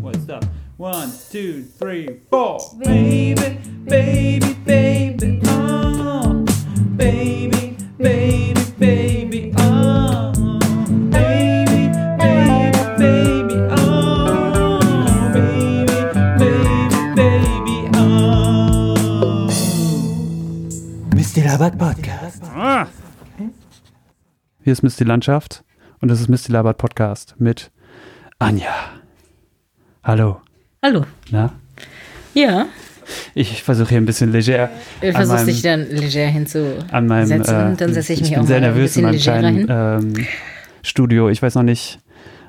What's up? One, two, three, four. Baby, baby, baby, oh. Baby, baby, baby, oh. Baby, baby, baby, oh. Baby, baby, baby, oh. Misty Labert Podcast. Ah. Hier ist Misty Landschaft und das ist Misty Labert Podcast mit Anja. Hallo. Hallo. Na? Ja, Ich versuche hier ein bisschen leger. du versuchst dich dann leger hinzusetzen. an meinem. äh, dann setze ich mich bin auch sehr mal ein nervös in bisschen meinem kleinen ähm, Studio. Ich weiß noch nicht.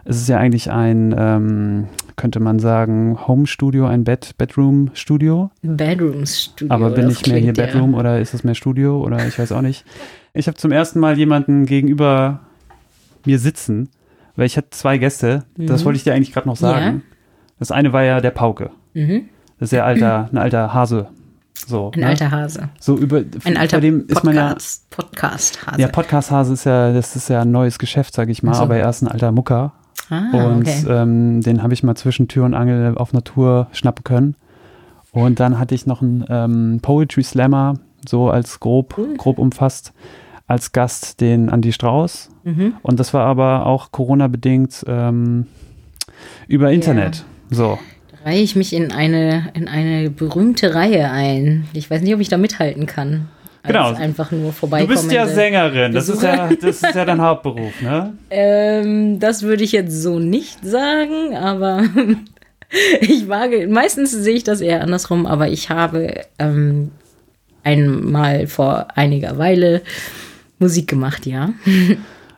Es ist ja eigentlich ein, ähm, könnte man sagen, Home-Studio, ein Bed Bedroom-Studio. Bedroom-Studio. Aber bin das ich mehr hier ja- Bedroom oder ist es mehr Studio oder ich weiß auch nicht. Ich habe zum ersten Mal jemanden gegenüber mir sitzen, weil ich hatte zwei Gäste. Das Mhm. wollte ich dir eigentlich gerade noch sagen. Das eine war ja der Pauke. Mhm. Das ist ja alter, ein alter Hase. So, Ein ne? alter Hase. So über, Ein alter bei dem ist man ja, Podcast, Podcast-Hase. ja, Podcast-Hase ist ja, das ist ja ein neues Geschäft, sag ich mal, so. aber er ist ein alter Mucker. ah, und okay. ähm, den habe ich mal zwischen Tür und Angel auf Natur schnappen können. Und dann hatte ich noch einen ähm, Poetry Slammer, so als grob, Cool. grob umfasst, als Gast den Andy Strauß. Mhm. Und das war aber auch Corona-bedingt ähm, über Internet. So. Reihe ich mich in eine, in eine berühmte Reihe ein. Ich weiß nicht, ob ich da mithalten kann. Genau. Einfach nur Du vorbeikommen. bist ja Sängerin, das ist ja, das ist ja dein Hauptberuf, ne? Ähm, das würde ich jetzt so nicht sagen, aber ich wage, meistens sehe ich das eher andersrum, aber ich habe ähm, einmal vor einiger Weile Musik gemacht, ja.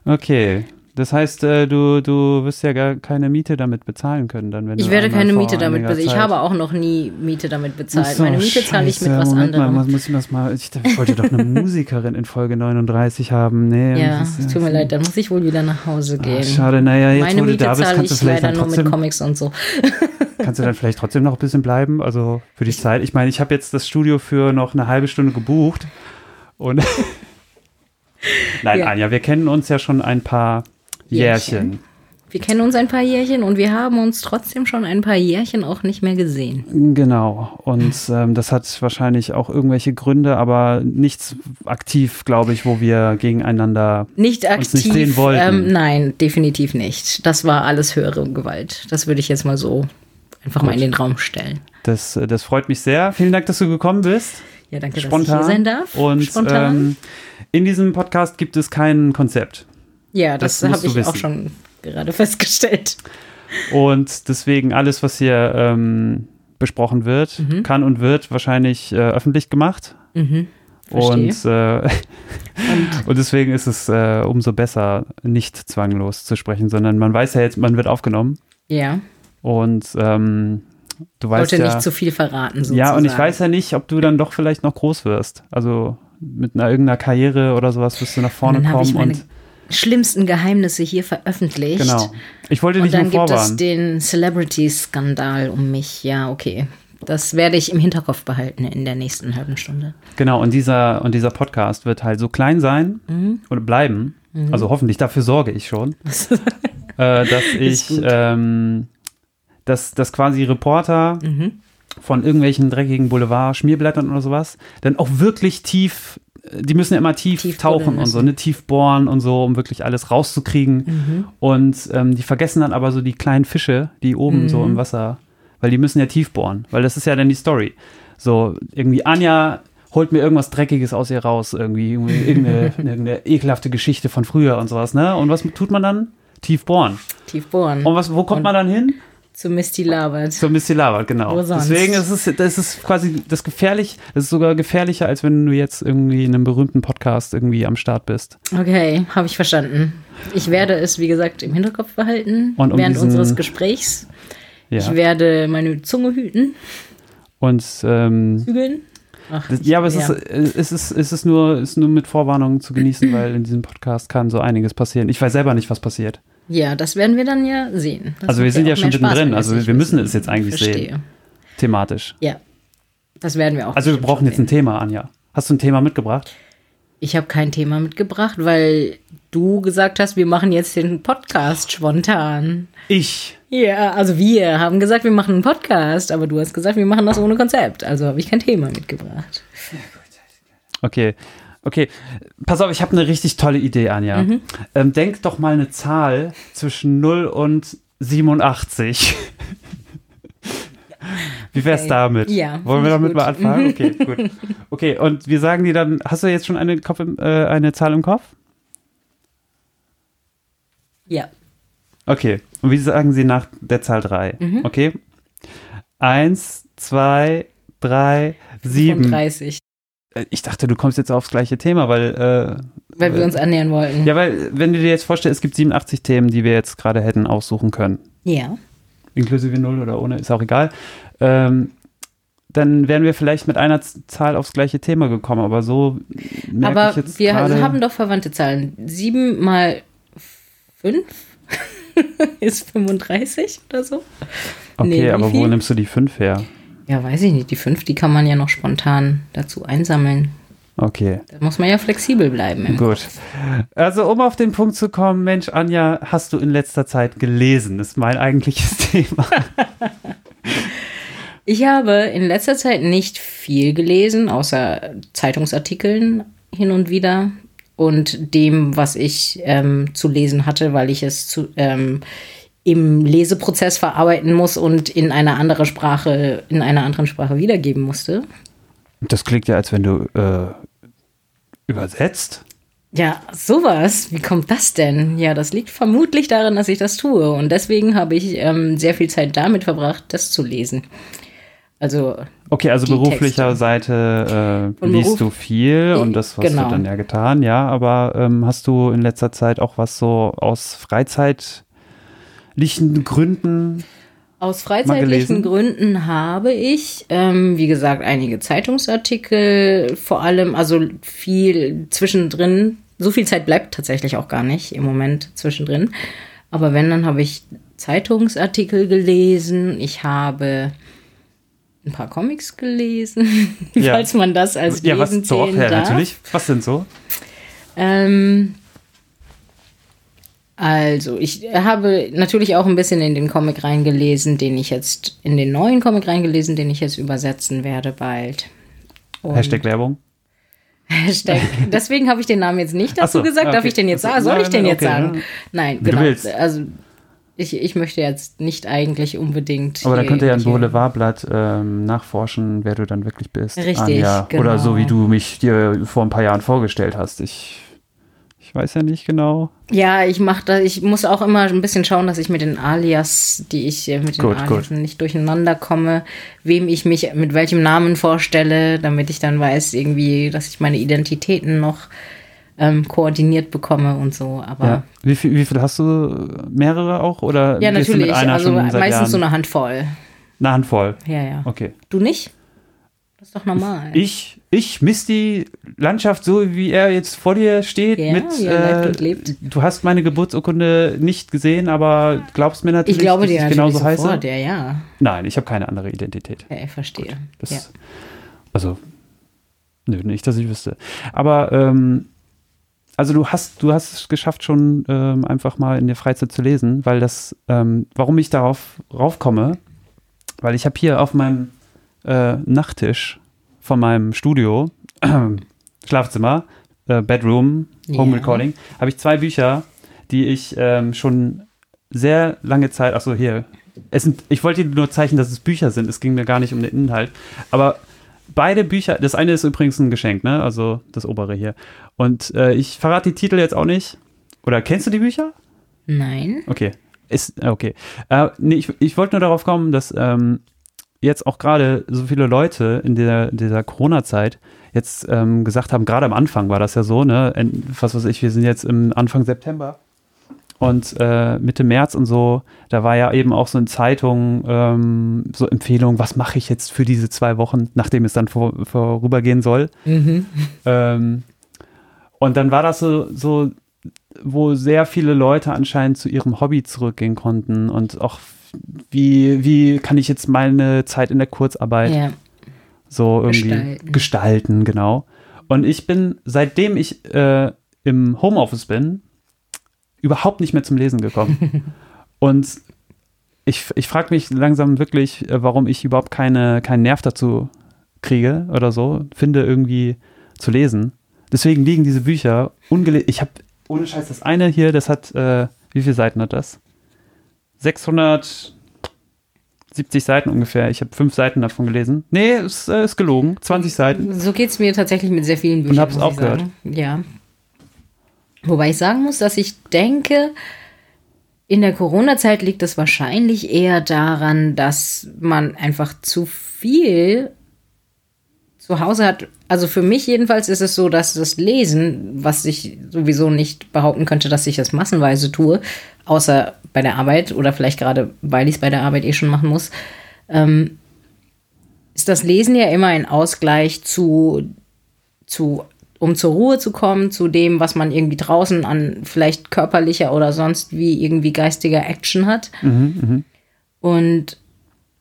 Okay. Das heißt, äh, du, du wirst ja gar keine Miete damit bezahlen können, dann, wenn Ich du werde keine Miete damit bezahlen. Ich habe auch noch nie Miete damit bezahlt. Ach so, Meine Miete zahle ich mit was Moment anderem. Mal, muss ich das mal, ich, wollte doch eine Musikerin in Folge 39 haben. Nee, ja, ist- tut mir leid, dann muss ich wohl wieder nach Hause Ah, gehen. schade, naja, jetzt Meine wo du Miete da bist, kannst du ich vielleicht dann nur mit trotzdem, Comics und so. kannst du dann vielleicht trotzdem noch ein bisschen bleiben, also für die Zeit. Ich meine, ich habe jetzt das Studio für noch eine halbe Stunde gebucht und Nein, Ja. Anja, wir kennen uns ja schon ein paar Jährchen. Jährchen. Wir kennen uns ein paar Jährchen und wir haben uns trotzdem schon ein paar Jährchen auch nicht mehr gesehen. Genau. Und ähm, das hat wahrscheinlich auch irgendwelche Gründe, aber nichts aktiv, glaube ich, wo wir gegeneinander. Nicht aktiv. Uns nicht sehen wollten. Ähm, nein, definitiv nicht. Das war alles höhere Gewalt. Das würde ich jetzt mal so einfach mal in Gut. den Raum stellen. Das, äh, das freut mich sehr. Vielen Dank, dass du gekommen bist. Ja, danke, Spontan. dass ich hier sein darf. Und Spontan. Ähm, in diesem Podcast gibt es kein Konzept. Ja, das, das habe ich auch wissen. schon gerade festgestellt. Und deswegen alles, was hier ähm, besprochen wird, Mhm. kann und wird wahrscheinlich äh, öffentlich gemacht. Mhm. Und, äh, und deswegen ist es äh, umso besser, nicht zwanglos zu sprechen, sondern man weiß ja jetzt, man wird aufgenommen. Ja, Und ähm, du weißt wollte ja. nicht zu viel verraten. Sozusagen. ja, und ich weiß ja nicht, ob du dann doch vielleicht noch groß wirst. Also mit einer irgendeiner Karriere oder sowas wirst du nach vorne kommen und schlimmsten Geheimnisse hier veröffentlicht. genau. Ich wollte Und dich dann nur gibt es vorwarnen. den Celebrity-Skandal um mich. Ja, okay. Das werde ich im Hinterkopf behalten in der nächsten halben Stunde. Genau, und dieser, und dieser Podcast wird halt so klein sein Mhm. oder bleiben. Also hoffentlich, dafür sorge ich schon, äh, dass ich, ähm, dass, dass quasi Reporter Mhm. von irgendwelchen dreckigen Boulevard-Schmierblättern oder sowas dann auch wirklich tief, die müssen ja immer tief, Tief tauchen und so, ne, tief bohren und so, um wirklich alles rauszukriegen. Mhm. Und ähm, die vergessen dann aber so die kleinen Fische, die oben so Mhm. im Wasser, weil die müssen ja tief bohren, weil das ist ja dann die Story. So, irgendwie Anja holt mir irgendwas Dreckiges aus ihr raus, irgendwie, irgendwie irgendeine, irgendeine ekelhafte Geschichte von früher und sowas, ne? Und was tut man dann? Tief bohren. Tief bohren. Und was, wo kommt Und- man dann hin? Zu Misty Labert. Zur Misty Labert, genau. Wo sonst? Deswegen ist es, das ist quasi das gefährlich, das ist sogar gefährlicher, als wenn du jetzt irgendwie in einem berühmten Podcast irgendwie am Start bist. Okay, habe ich verstanden. Ich werde es, wie gesagt, im Hinterkopf behalten Und um während diesen- unseres Gesprächs. Ja. Ich werde meine Zunge hüten, Und ähm, zügeln. Ach, Das, ja, aber es, Ist, äh, es, ist, es ist, nur, ist nur mit Vorwarnung zu genießen, weil in diesem Podcast kann so einiges passieren. Ich weiß selber nicht, was passiert. Ja, das werden wir dann ja sehen. Das Also wir sind ja auch schon mittendrin, also wir müssen es jetzt eigentlich Verstehe. sehen. Thematisch. Ja, das werden wir auch. Also wir brauchen jetzt ein. Thema, Anja. Hast du ein Thema mitgebracht? Ich habe kein Thema mitgebracht, weil du gesagt hast, wir machen jetzt den Podcast spontan. Ich. Ja, also wir haben gesagt, wir machen einen Podcast, aber du hast gesagt, wir machen das ohne Konzept. Also habe ich kein Thema mitgebracht. Okay. Okay, pass auf, ich habe eine richtig tolle Idee, Anja. Mhm. Ähm, denk doch mal eine Zahl zwischen 0 und 87. Wie wär's Okay. damit? Ja, Wollen wir damit mal gut. anfangen? Okay, gut. Okay, und wir sagen dir dann, hast du jetzt schon eine, Kopf im, äh, eine Zahl im Kopf? Ja. Okay, und wie sagen sie nach der Zahl 3? Mhm. Okay. Eins, zwei, drei, sieben. 35. Äh, Ich dachte, du kommst jetzt aufs gleiche Thema, weil äh, Weil wir uns annähern wollten. Ja, weil, wenn du dir jetzt vorstellst, es gibt 87 Themen, die wir jetzt gerade hätten aussuchen können, Ja. inklusive Null oder ohne, ist auch egal, ähm, dann wären wir vielleicht mit einer Zahl aufs gleiche Thema gekommen, aber so Aber wir haben doch verwandte Zahlen. 7 mal 5 ist 35 oder so. okay, nee, aber wo nimmst du die 5 her? Ja, weiß ich nicht. Die 5, die kann man ja noch spontan dazu einsammeln. Okay, Da muss man ja flexibel bleiben. gut. Also, um auf den Punkt zu kommen, Mensch, Anja, hast du in letzter Zeit gelesen? Ist mein eigentliches Thema. Ich habe in letzter Zeit nicht viel gelesen, außer Zeitungsartikeln hin und wieder und dem, was ich ähm, zu lesen hatte, weil ich es zu, ähm, im Leseprozess verarbeiten muss und in einer andere Sprache, in einer anderen Sprache wiedergeben musste. Das klingt ja, als wenn du äh, übersetzt. Ja, sowas. Wie kommt das denn? Ja, das liegt vermutlich daran, dass ich das tue. Und deswegen habe ich ähm, sehr viel Zeit damit verbracht, das zu lesen. Also, Okay, also beruflicher Texte. Seite äh, liest Beruf- du viel und das hast Genau. du dann ja getan, ja, aber ähm, hast du in letzter Zeit auch was so aus freizeitlichen Gründen? Aus freizeitlichen Gründen habe ich, ähm, wie gesagt, einige Zeitungsartikel, vor allem, also viel zwischendrin. So viel Zeit bleibt tatsächlich auch gar nicht im Moment zwischendrin. Aber wenn, dann habe ich Zeitungsartikel gelesen. Ich habe ein paar Comics gelesen, Ja. falls man das als ja, was Lesen doch, zählen ja, darf. natürlich. Was denn so? Ähm, also, ich habe natürlich auch ein bisschen in den Comic reingelesen, den ich jetzt, in den neuen Comic reingelesen, den ich jetzt übersetzen werde bald. Und Hashtag Werbung. Hashtag. Deswegen habe ich den Namen jetzt nicht dazu so, gesagt. Darf okay. ich den jetzt Ach so, sagen? Soll ich den jetzt okay, sagen? ja. Nein, Wie du genau. willst. Also, ich, ich möchte jetzt nicht eigentlich unbedingt. Aber da könnte ja ein Boulevardblatt ähm, nachforschen, wer du dann wirklich bist. Richtig, Anja. genau. Oder so, wie du mich dir vor ein paar Jahren vorgestellt hast. Ich, ich weiß ja nicht genau. Ja, ich mache da, ich muss auch immer ein bisschen schauen, dass ich mit den Alias, die ich äh, mit den Gut, Alias gut. nicht durcheinander komme, wem ich mich mit welchem Namen vorstelle, damit ich dann weiß, irgendwie, dass ich meine Identitäten noch ähm, koordiniert bekomme und so. Aber Ja. ja, Wie, viel, wie viel hast du? Mehrere auch? Oder du natürlich. Also meistens Jahren? so eine Handvoll. Eine Handvoll. Ja, ja. Okay. Du nicht? Das ist doch normal. Ich, ich misst die Landschaft so, wie er jetzt vor dir steht. Ja, mit, äh, und lebt. Du hast meine Geburtsurkunde nicht gesehen, aber glaubst mir natürlich, ich glaube dass dir ich natürlich genauso heiße. sofort, ja, ja. Nein, ich habe keine andere Identität. Ja, ich verstehe. Das, ja. Also, nö, nicht, dass ich wüsste. Aber, ähm, also du hast, du hast es geschafft, schon ähm, einfach mal in der Freizeit zu lesen, weil das, ähm, warum ich darauf raufkomme, weil ich habe hier auf meinem äh, Nachttisch von meinem Studio, Schlafzimmer, äh, Bedroom, Home Ja. Recording, habe ich zwei Bücher, die ich ähm, schon sehr lange Zeit, achso, hier, es sind, ich wollte dir nur zeichnen, dass es Bücher sind, es ging mir gar nicht um den Inhalt, aber beide Bücher, das eine ist übrigens ein Geschenk, ne, also das obere hier, und äh, ich verrate die Titel jetzt auch nicht, oder kennst du die Bücher? Nein. Okay. Ist, okay. Äh, nee, ich, ich wollte nur darauf kommen, dass ähm, jetzt auch gerade so viele Leute in der, dieser Corona-Zeit jetzt ähm, gesagt haben, gerade am Anfang war das ja so, ne, was weiß ich, wir sind jetzt im Anfang September und äh, Mitte März und so, da war ja eben auch so in Zeitungen ähm, so Empfehlungen, was mache ich jetzt für diese zwei Wochen, nachdem es dann vor, vorübergehen soll. Mhm. Ähm, und dann war das so, so, wo sehr viele Leute anscheinend zu ihrem Hobby zurückgehen konnten und auch wie, wie kann ich jetzt meine Zeit in der Kurzarbeit Ja. so irgendwie gestalten. Gestalten. genau. Und ich bin, seitdem ich äh, im Homeoffice bin, überhaupt nicht mehr zum Lesen gekommen. Und ich, ich frage mich langsam wirklich, äh, warum ich überhaupt keine, keinen Nerv dazu kriege oder so, finde irgendwie zu lesen. Deswegen liegen diese Bücher ungelesen. Ich habe, ohne Scheiß, das eine hier, das hat, äh, wie viele Seiten hat das? 670 Seiten ungefähr. Ich habe fünf Seiten davon gelesen. Nee, ist, äh, ist gelogen. 20 Seiten. So geht es mir tatsächlich mit sehr vielen Büchern. hab's muss ich aufgehört. sagen. Ja. Wobei ich sagen muss, dass ich denke, in der Corona-Zeit liegt es wahrscheinlich eher daran, dass man einfach zu viel zu Hause hat. Also für mich jedenfalls ist es so, dass das Lesen, was ich sowieso nicht behaupten könnte, dass ich das massenweise tue, außer bei der Arbeit oder vielleicht gerade, weil ich es bei der Arbeit eh schon machen muss, ähm, ist das Lesen ja immer ein Ausgleich zu, zu, um zur Ruhe zu kommen, zu dem, was man irgendwie draußen an vielleicht körperlicher oder sonst wie irgendwie geistiger Action hat. Und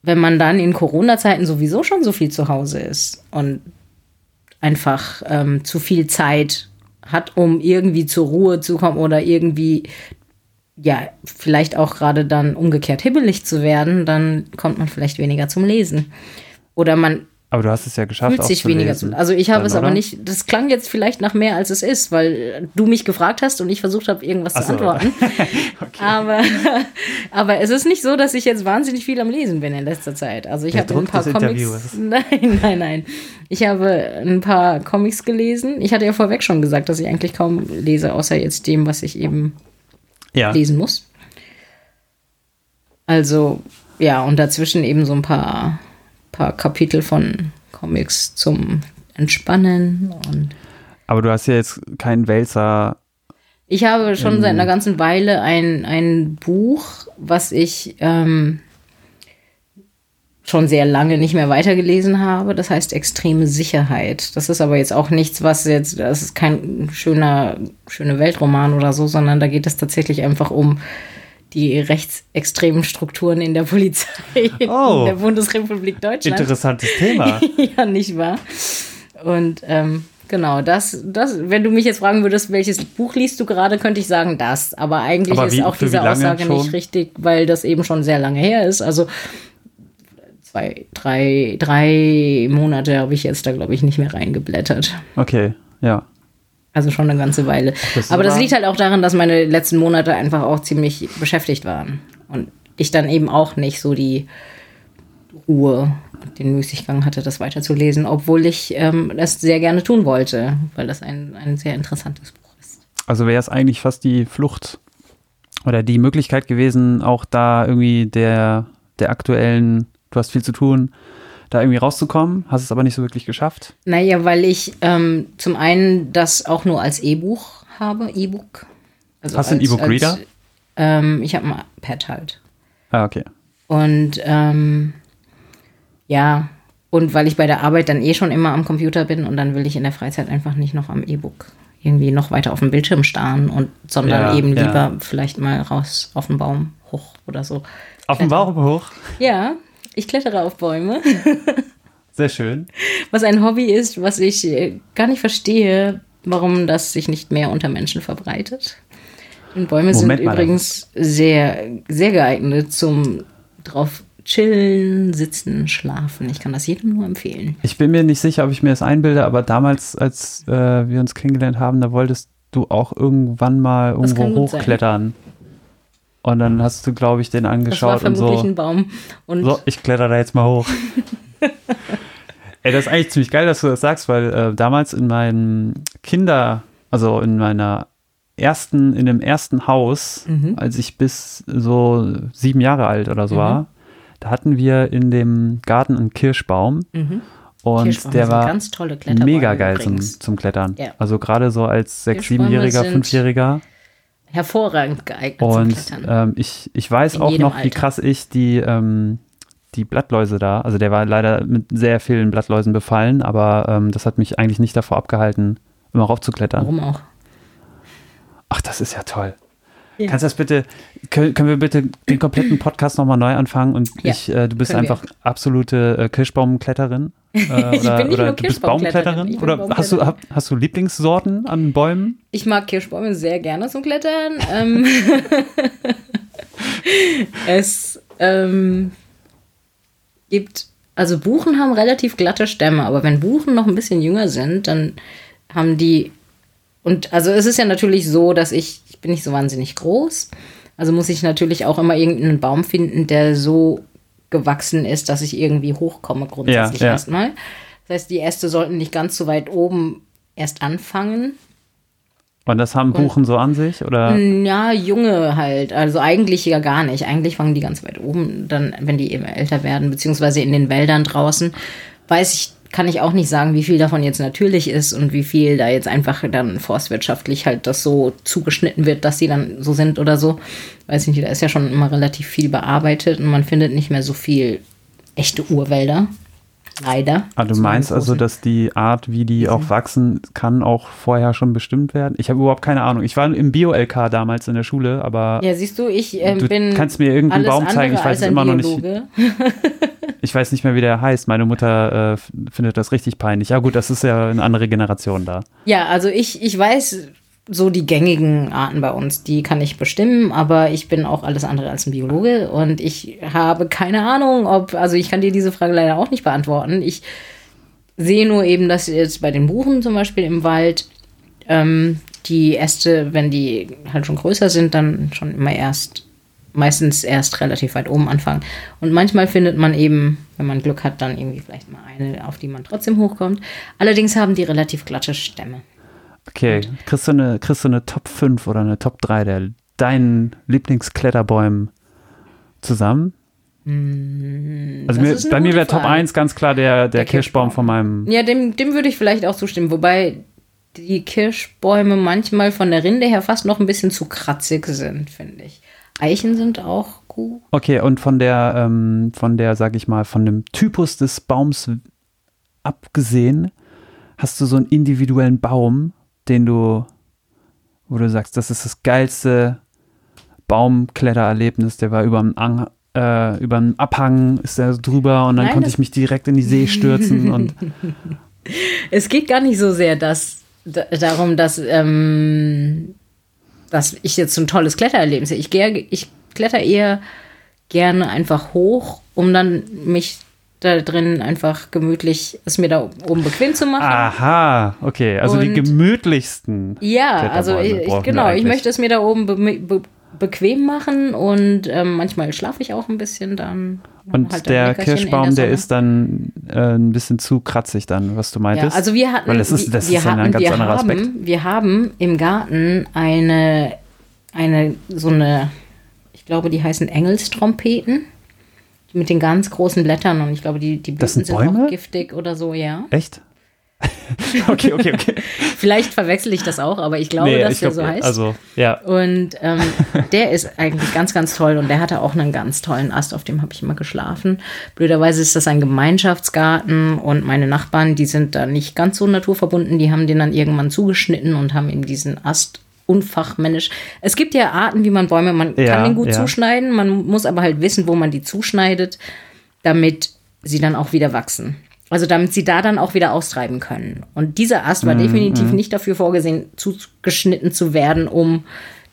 wenn man dann in Corona-Zeiten sowieso schon so viel zu Hause ist und einfach ähm, zu viel Zeit hat, um irgendwie zur Ruhe zu kommen oder irgendwie, ja, vielleicht auch gerade dann umgekehrt hibbelig zu werden, dann kommt man vielleicht weniger zum Lesen. Oder man Aber du hast es ja geschafft. fühlt sich weniger zu. Also ich habe Dann, es aber oder? nicht, das klang jetzt vielleicht nach mehr, als es ist, weil du mich gefragt hast und ich versucht habe, irgendwas Ach zu so. antworten. aber, aber es ist nicht so, dass ich jetzt wahnsinnig viel am Lesen bin in letzter Zeit. Also ich habe ein paar Comics. Nein, nein, nein. Ich habe ein paar Comics gelesen. Ich hatte ja vorweg schon gesagt, dass ich eigentlich kaum lese, außer jetzt dem, was ich eben Ja. lesen muss. Also, ja, und dazwischen eben so ein paar, paar Kapitel von Comics zum Entspannen. Aber du hast ja jetzt keinen Wälzer. ich habe schon seit einer ganzen Weile ein, ein Buch, was ich ähm, schon sehr lange nicht mehr weitergelesen habe. Das heißt Extreme Sicherheit. Das ist aber jetzt auch nichts, was jetzt, das ist kein schöner, schöne Weltroman oder so, sondern da geht es tatsächlich einfach um die rechtsextremen Strukturen in der Polizei Oh. in der Bundesrepublik Deutschland. Interessantes Thema. ja, nicht wahr? Und ähm, genau, das, das, wenn du mich jetzt fragen würdest, welches Buch liest du gerade, könnte ich sagen, das. Aber eigentlich Aber ist wie- auch für wie diese Aussage schon? nicht richtig, weil das eben schon sehr lange her ist. Also zwei, drei, drei Monate habe ich jetzt da, glaube ich, nicht mehr reingeblättert. Okay, ja. Also schon eine ganze Weile. das Aber das liegt halt auch daran, dass meine letzten Monate einfach auch ziemlich beschäftigt waren. Und ich dann eben auch nicht so die Ruhe und den Müßiggang hatte, das weiterzulesen, obwohl ich ähm, das sehr gerne tun wollte, weil das ein, ein sehr interessantes Buch ist. Also wäre es eigentlich fast die Flucht oder die Möglichkeit gewesen, auch da irgendwie der, der aktuellen, du hast viel zu tun, da irgendwie rauszukommen, hast es aber nicht so wirklich geschafft. Naja, weil ich ähm, zum einen das auch nur als E-Buch habe, E-Book. Also Hast du einen E-Book-Reader? Ähm, ich habe ein Pad halt. Ah, okay. Und ähm, ja, und weil ich bei der Arbeit dann eh schon immer am Computer bin und dann will ich in der Freizeit einfach nicht noch am E-Book irgendwie noch weiter auf dem Bildschirm starren und sondern Ja, eben ja. lieber vielleicht mal raus auf den Baum hoch oder so. Auf dem Baum hoch. Ja, ich klettere auf Bäume, Sehr schön. was ein Hobby ist, was ich äh, gar nicht verstehe, warum das sich nicht mehr unter Menschen verbreitet. Und Bäume Moment sind übrigens sehr, sehr geeignet zum drauf chillen, sitzen, schlafen. Ich kann das jedem nur empfehlen. Ich bin mir nicht sicher, ob ich mir das einbilde, aber damals, als äh, wir uns kennengelernt haben, da wolltest du auch irgendwann mal irgendwo gut sein. Und dann hast du, glaube ich, den Das war angeschaut und vermutlich so. ein Baum. Und So, ich kletter da jetzt mal hoch. Ey, das ist eigentlich ziemlich geil, dass du das sagst, weil äh, damals in meinem Kinder, also in meiner ersten, in dem ersten Haus, Mhm. als ich bis so sieben Jahre alt oder so war, da hatten wir in dem Garten einen Kirschbaum und Kirschbäume der war ganz tolle mega geil zum, übrigens. zum Klettern. Ja. Also gerade so als sechs, siebenjähriger, fünfjähriger. Hervorragend geeignet zum Und Klettern. ähm, ich, ich weiß In auch noch, wie Alter. krass ich die, ähm, die Blattläuse da, also der war leider mit sehr vielen Blattläusen befallen, aber ähm, das hat mich eigentlich nicht davor abgehalten, immer raufzuklettern. Warum auch? Ach, das ist ja toll. Ja. Kannst du das bitte, können, können wir bitte den kompletten Podcast nochmal neu anfangen und Ja, ich, äh, du bist können wir. einfach absolute äh, Kirschbaumkletterin? Äh, oder, Ich bin nicht oder nur du bist Baumkletterin? Oder hast du, hast du Lieblingssorten an Bäumen? Ich mag Kirschbäume sehr gerne zum Klettern. Ähm, es ähm, gibt, also Buchen haben relativ glatte Stämme, aber wenn Buchen noch ein bisschen jünger sind, dann haben die, und also es ist ja natürlich so, dass ich, ich bin nicht so wahnsinnig groß, also muss ich natürlich auch immer irgendeinen Baum finden, der so gewachsen ist, dass ich irgendwie hochkomme grundsätzlich Ja, ja. erstmal. Das heißt, die Äste sollten nicht ganz so weit oben erst anfangen, Und das haben Buchen so an sich? Oder? ja, junge halt. Also eigentlich ja gar nicht. Eigentlich fangen die ganz weit oben, dann, wenn die eben älter werden, beziehungsweise in den Wäldern draußen. Weiß ich, kann ich auch nicht sagen, wie viel davon jetzt natürlich ist und wie viel da jetzt einfach dann forstwirtschaftlich halt das so zugeschnitten wird, dass sie dann so sind oder so. Weiß nicht, da ist ja schon immer relativ viel bearbeitet und man findet nicht mehr so viel echte Urwälder. Leider. Ah, du meinst also, dass die Art, wie die auch wachsen, kann auch vorher schon bestimmt werden? Ich habe überhaupt keine Ahnung. Ich war im Bio-LK damals in der Schule, aber Ja, siehst du, ich ähm, du bin. kannst mir irgendeinen Baum zeigen. Ich weiß es immer noch nicht. Biologe. Ich weiß nicht mehr, wie der heißt. Meine Mutter äh, findet das richtig peinlich. Ja gut, das ist ja eine andere Generation da. Ja, also ich, ich weiß so die gängigen Arten bei uns, die kann ich bestimmen, aber ich bin auch alles andere als ein Biologe und ich habe keine Ahnung, ob, also ich kann dir diese Frage leider auch nicht beantworten. Ich sehe nur eben, dass jetzt bei den Buchen zum Beispiel im Wald ähm, die Äste, wenn die halt schon größer sind, dann schon immer erst, meistens erst relativ weit oben anfangen. Und manchmal findet man eben, wenn man Glück hat, dann irgendwie vielleicht mal eine, auf die man trotzdem hochkommt. Allerdings haben die relativ glatte Stämme. Okay, kriegst du eine, kriegst du eine Top 5 oder eine Top 3 der deinen Lieblingskletterbäumen zusammen? Also Mm, das mir, bei mir wäre Top Frage. 1 ganz klar der, der, Der Kirschbaum Kirschbaum. von meinem. Ja, dem, dem würde ich vielleicht auch zustimmen. Wobei die Kirschbäume manchmal von der Rinde her fast noch ein bisschen zu kratzig sind, finde ich. Eichen sind auch gut. Okay, und von der, ähm, von der, sag ich mal, von dem Typus des Baums abgesehen, hast du so einen individuellen Baum, den du, wo du sagst, das ist das geilste Baumklettererlebnis, der war über dem Ang äh, über einen Abhang ist er drüber und dann Nein, konnte ich mich direkt in die See stürzen und Es geht gar nicht so sehr dass, da, darum, dass, ähm, dass ich jetzt so ein tolles Klettererlebnis sehe. Ich, gehe- ich kletter eher gerne einfach hoch, um dann mich da drin einfach gemütlich, es mir da oben bequem zu machen. aha, okay, also die Und- gemütlichsten. Ja, also ich, genau, ich möchte es mir da oben be be bequem machen und ähm, manchmal schlafe ich auch ein bisschen dann. Und halt der Kirschbaum, der Sonne. ist dann äh, ein bisschen zu kratzig dann, was du Ja, meintest. also wir hatten, Weil das ist, das wir ist ja ein hatten, ganz anderer haben, Aspekt. Wir haben im Garten eine, eine, so eine, ich glaube, die heißen Engelstrompeten mit den ganz großen Blättern und ich glaube, die, die Blüten sind sind Bäume? auch giftig oder so, ja. Echt? okay, okay, okay. Vielleicht verwechsel ich das auch, aber ich glaube, Nee, dass ich der glaub, so heißt. Also, ja. Und ähm, der ist eigentlich ganz, ganz toll und der hatte auch einen ganz tollen Ast, auf dem habe ich immer geschlafen. Blöderweise ist das ein Gemeinschaftsgarten und meine Nachbarn, die sind da nicht ganz so naturverbunden, die haben den dann irgendwann zugeschnitten und haben ihm diesen Ast unfachmännisch. Es gibt ja Arten, wie man Bäume, man Ja, kann den gut ja. zuschneiden, man muss aber halt wissen, wo man die zuschneidet, damit sie dann auch wieder wachsen. Also damit sie da dann auch wieder austreiben können. Und dieser Ast war definitiv nicht dafür vorgesehen, zugeschnitten zu werden, um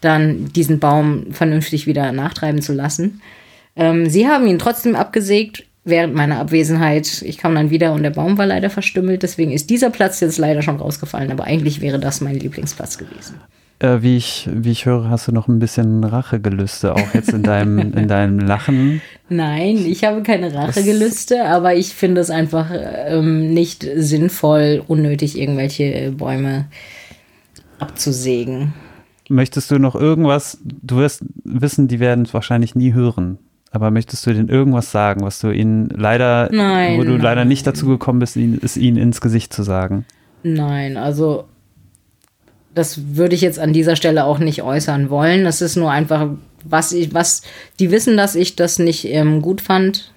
dann diesen Baum vernünftig wieder nachtreiben zu lassen. Ähm, sie haben ihn trotzdem abgesägt während meiner Abwesenheit. Ich kam dann wieder und der Baum war leider verstümmelt. Deswegen ist dieser Platz jetzt leider schon rausgefallen. Aber eigentlich wäre das mein Lieblingsplatz gewesen. Äh, wie, ich, wie ich höre, hast du noch ein bisschen Rachegelüste, auch jetzt in deinem, in deinem Lachen. Nein, ich habe keine Rachegelüste, aber ich finde es einfach ähm, nicht sinnvoll, unnötig irgendwelche Bäume abzusägen. Möchtest du noch irgendwas, du wirst wissen, die werden es wahrscheinlich nie hören, aber möchtest du denen irgendwas sagen, was du ihnen leider, Nein, wo du nein. leider nicht dazu gekommen bist, es ihnen ins Gesicht zu sagen? Nein, also das würde ich jetzt an dieser Stelle auch nicht äußern wollen. Das ist nur einfach, was ich, was, die wissen, dass ich das nicht ähm, gut fand.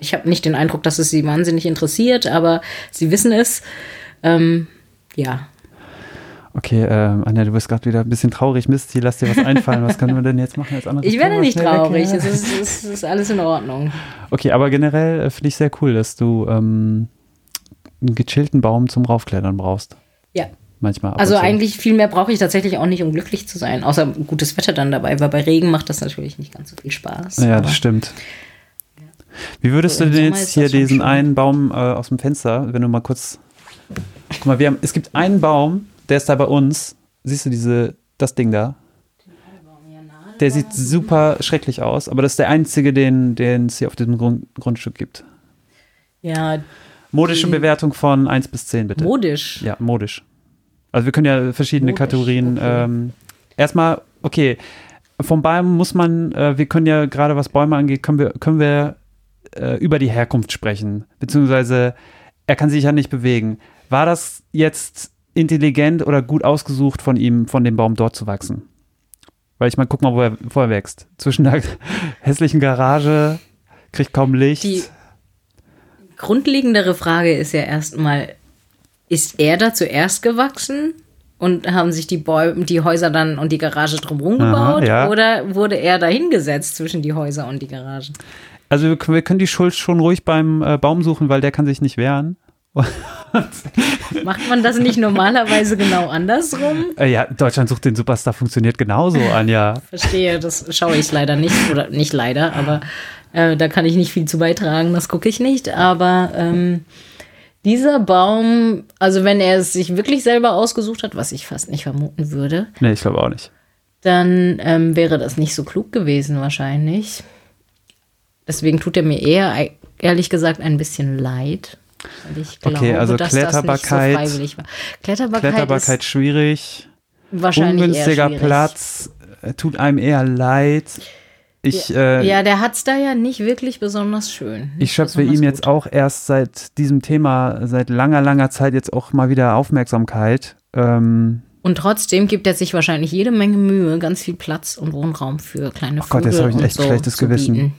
Ich habe nicht den Eindruck, dass es sie wahnsinnig interessiert, aber sie wissen es. Ähm, ja, Okay, ähm, Anja, du bist gerade wieder ein bisschen traurig. Mist, hier lass dir was einfallen. Was können wir denn jetzt machen als anderes? Ich werde nicht traurig. Es ist, es ist alles in Ordnung. Okay, aber generell äh, finde ich sehr cool, dass du ähm, einen gechillten Baum zum Raufklettern brauchst. Ja. Manchmal. Also eigentlich viel mehr brauche ich tatsächlich auch nicht, um glücklich zu sein. Außer gutes Wetter dann dabei, weil bei Regen macht das natürlich nicht ganz so viel Spaß. Ja, das stimmt. Wie würdest So du denn jetzt hier diesen schön. einen Baum äh, aus dem Fenster, wenn du mal kurz. Guck mal, wir haben, es gibt einen Baum, der ist da bei uns. Siehst du diese, das Ding da? Der sieht super schrecklich aus, aber das ist der einzige, den den es hier auf diesem Grund, Grundstück gibt. Ja, Modische Bewertung von 1 bis 10, bitte. modisch. Ja, modisch. Also wir können ja verschiedene Modisch, Kategorien. okay. Ähm, erstmal, okay, vom Baum muss man, äh, wir können ja gerade was Bäume angeht, können wir, können wir äh, über die Herkunft sprechen. Beziehungsweise er kann sich ja nicht bewegen. War das jetzt intelligent oder gut ausgesucht von ihm, von dem Baum dort zu wachsen? Weil ich mal, guck mal, wo er, wo er wächst. Zwischen der hässlichen Garage, kriegt kaum Licht. Die grundlegendere Frage ist ja erstmal, ist er da zuerst gewachsen? Und haben sich die Bäume, die Häuser dann und die Garage drumherum Aha, gebaut? ja. Oder wurde er da hingesetzt zwischen die Häuser und die Garage? Also wir können, wir können die Schuld schon ruhig beim äh, Baum suchen, weil der kann sich nicht wehren. Macht man das nicht normalerweise genau andersrum? Äh, ja, Deutschland sucht den Superstar funktioniert genauso, Anja. Verstehe, das schaue ich leider nicht. Oder nicht leider, aber äh, da kann ich nicht viel zu beitragen, das gucke ich nicht. Aber ähm, dieser Baum, also wenn er es sich wirklich selber ausgesucht hat, was ich fast nicht vermuten würde, Nee, ich glaube auch nicht. dann ähm, wäre das nicht so klug gewesen wahrscheinlich. Deswegen tut er mir eher, ehrlich gesagt, ein bisschen leid. Weil ich glaube, Okay, also dass das nicht so Kletterbarkeit- freiwillig war. Kletterbarkeit, Kletterbarkeit schwierig, wahrscheinlich ungünstiger. Platz, äh, tut einem eher leid. Ich, Ja, äh, ja, der hat es da ja nicht wirklich besonders schön. ich Nicht schöpfe besonders ihm jetzt gut. auch erst seit diesem Thema, seit langer, langer Zeit jetzt auch mal wieder Aufmerksamkeit. Ähm, Und trotzdem gibt er sich wahrscheinlich jede Menge Mühe, ganz viel Platz und Wohnraum für kleine Oh Gott, jetzt Vögel hab ich ein echt so schlechtes Gewissen.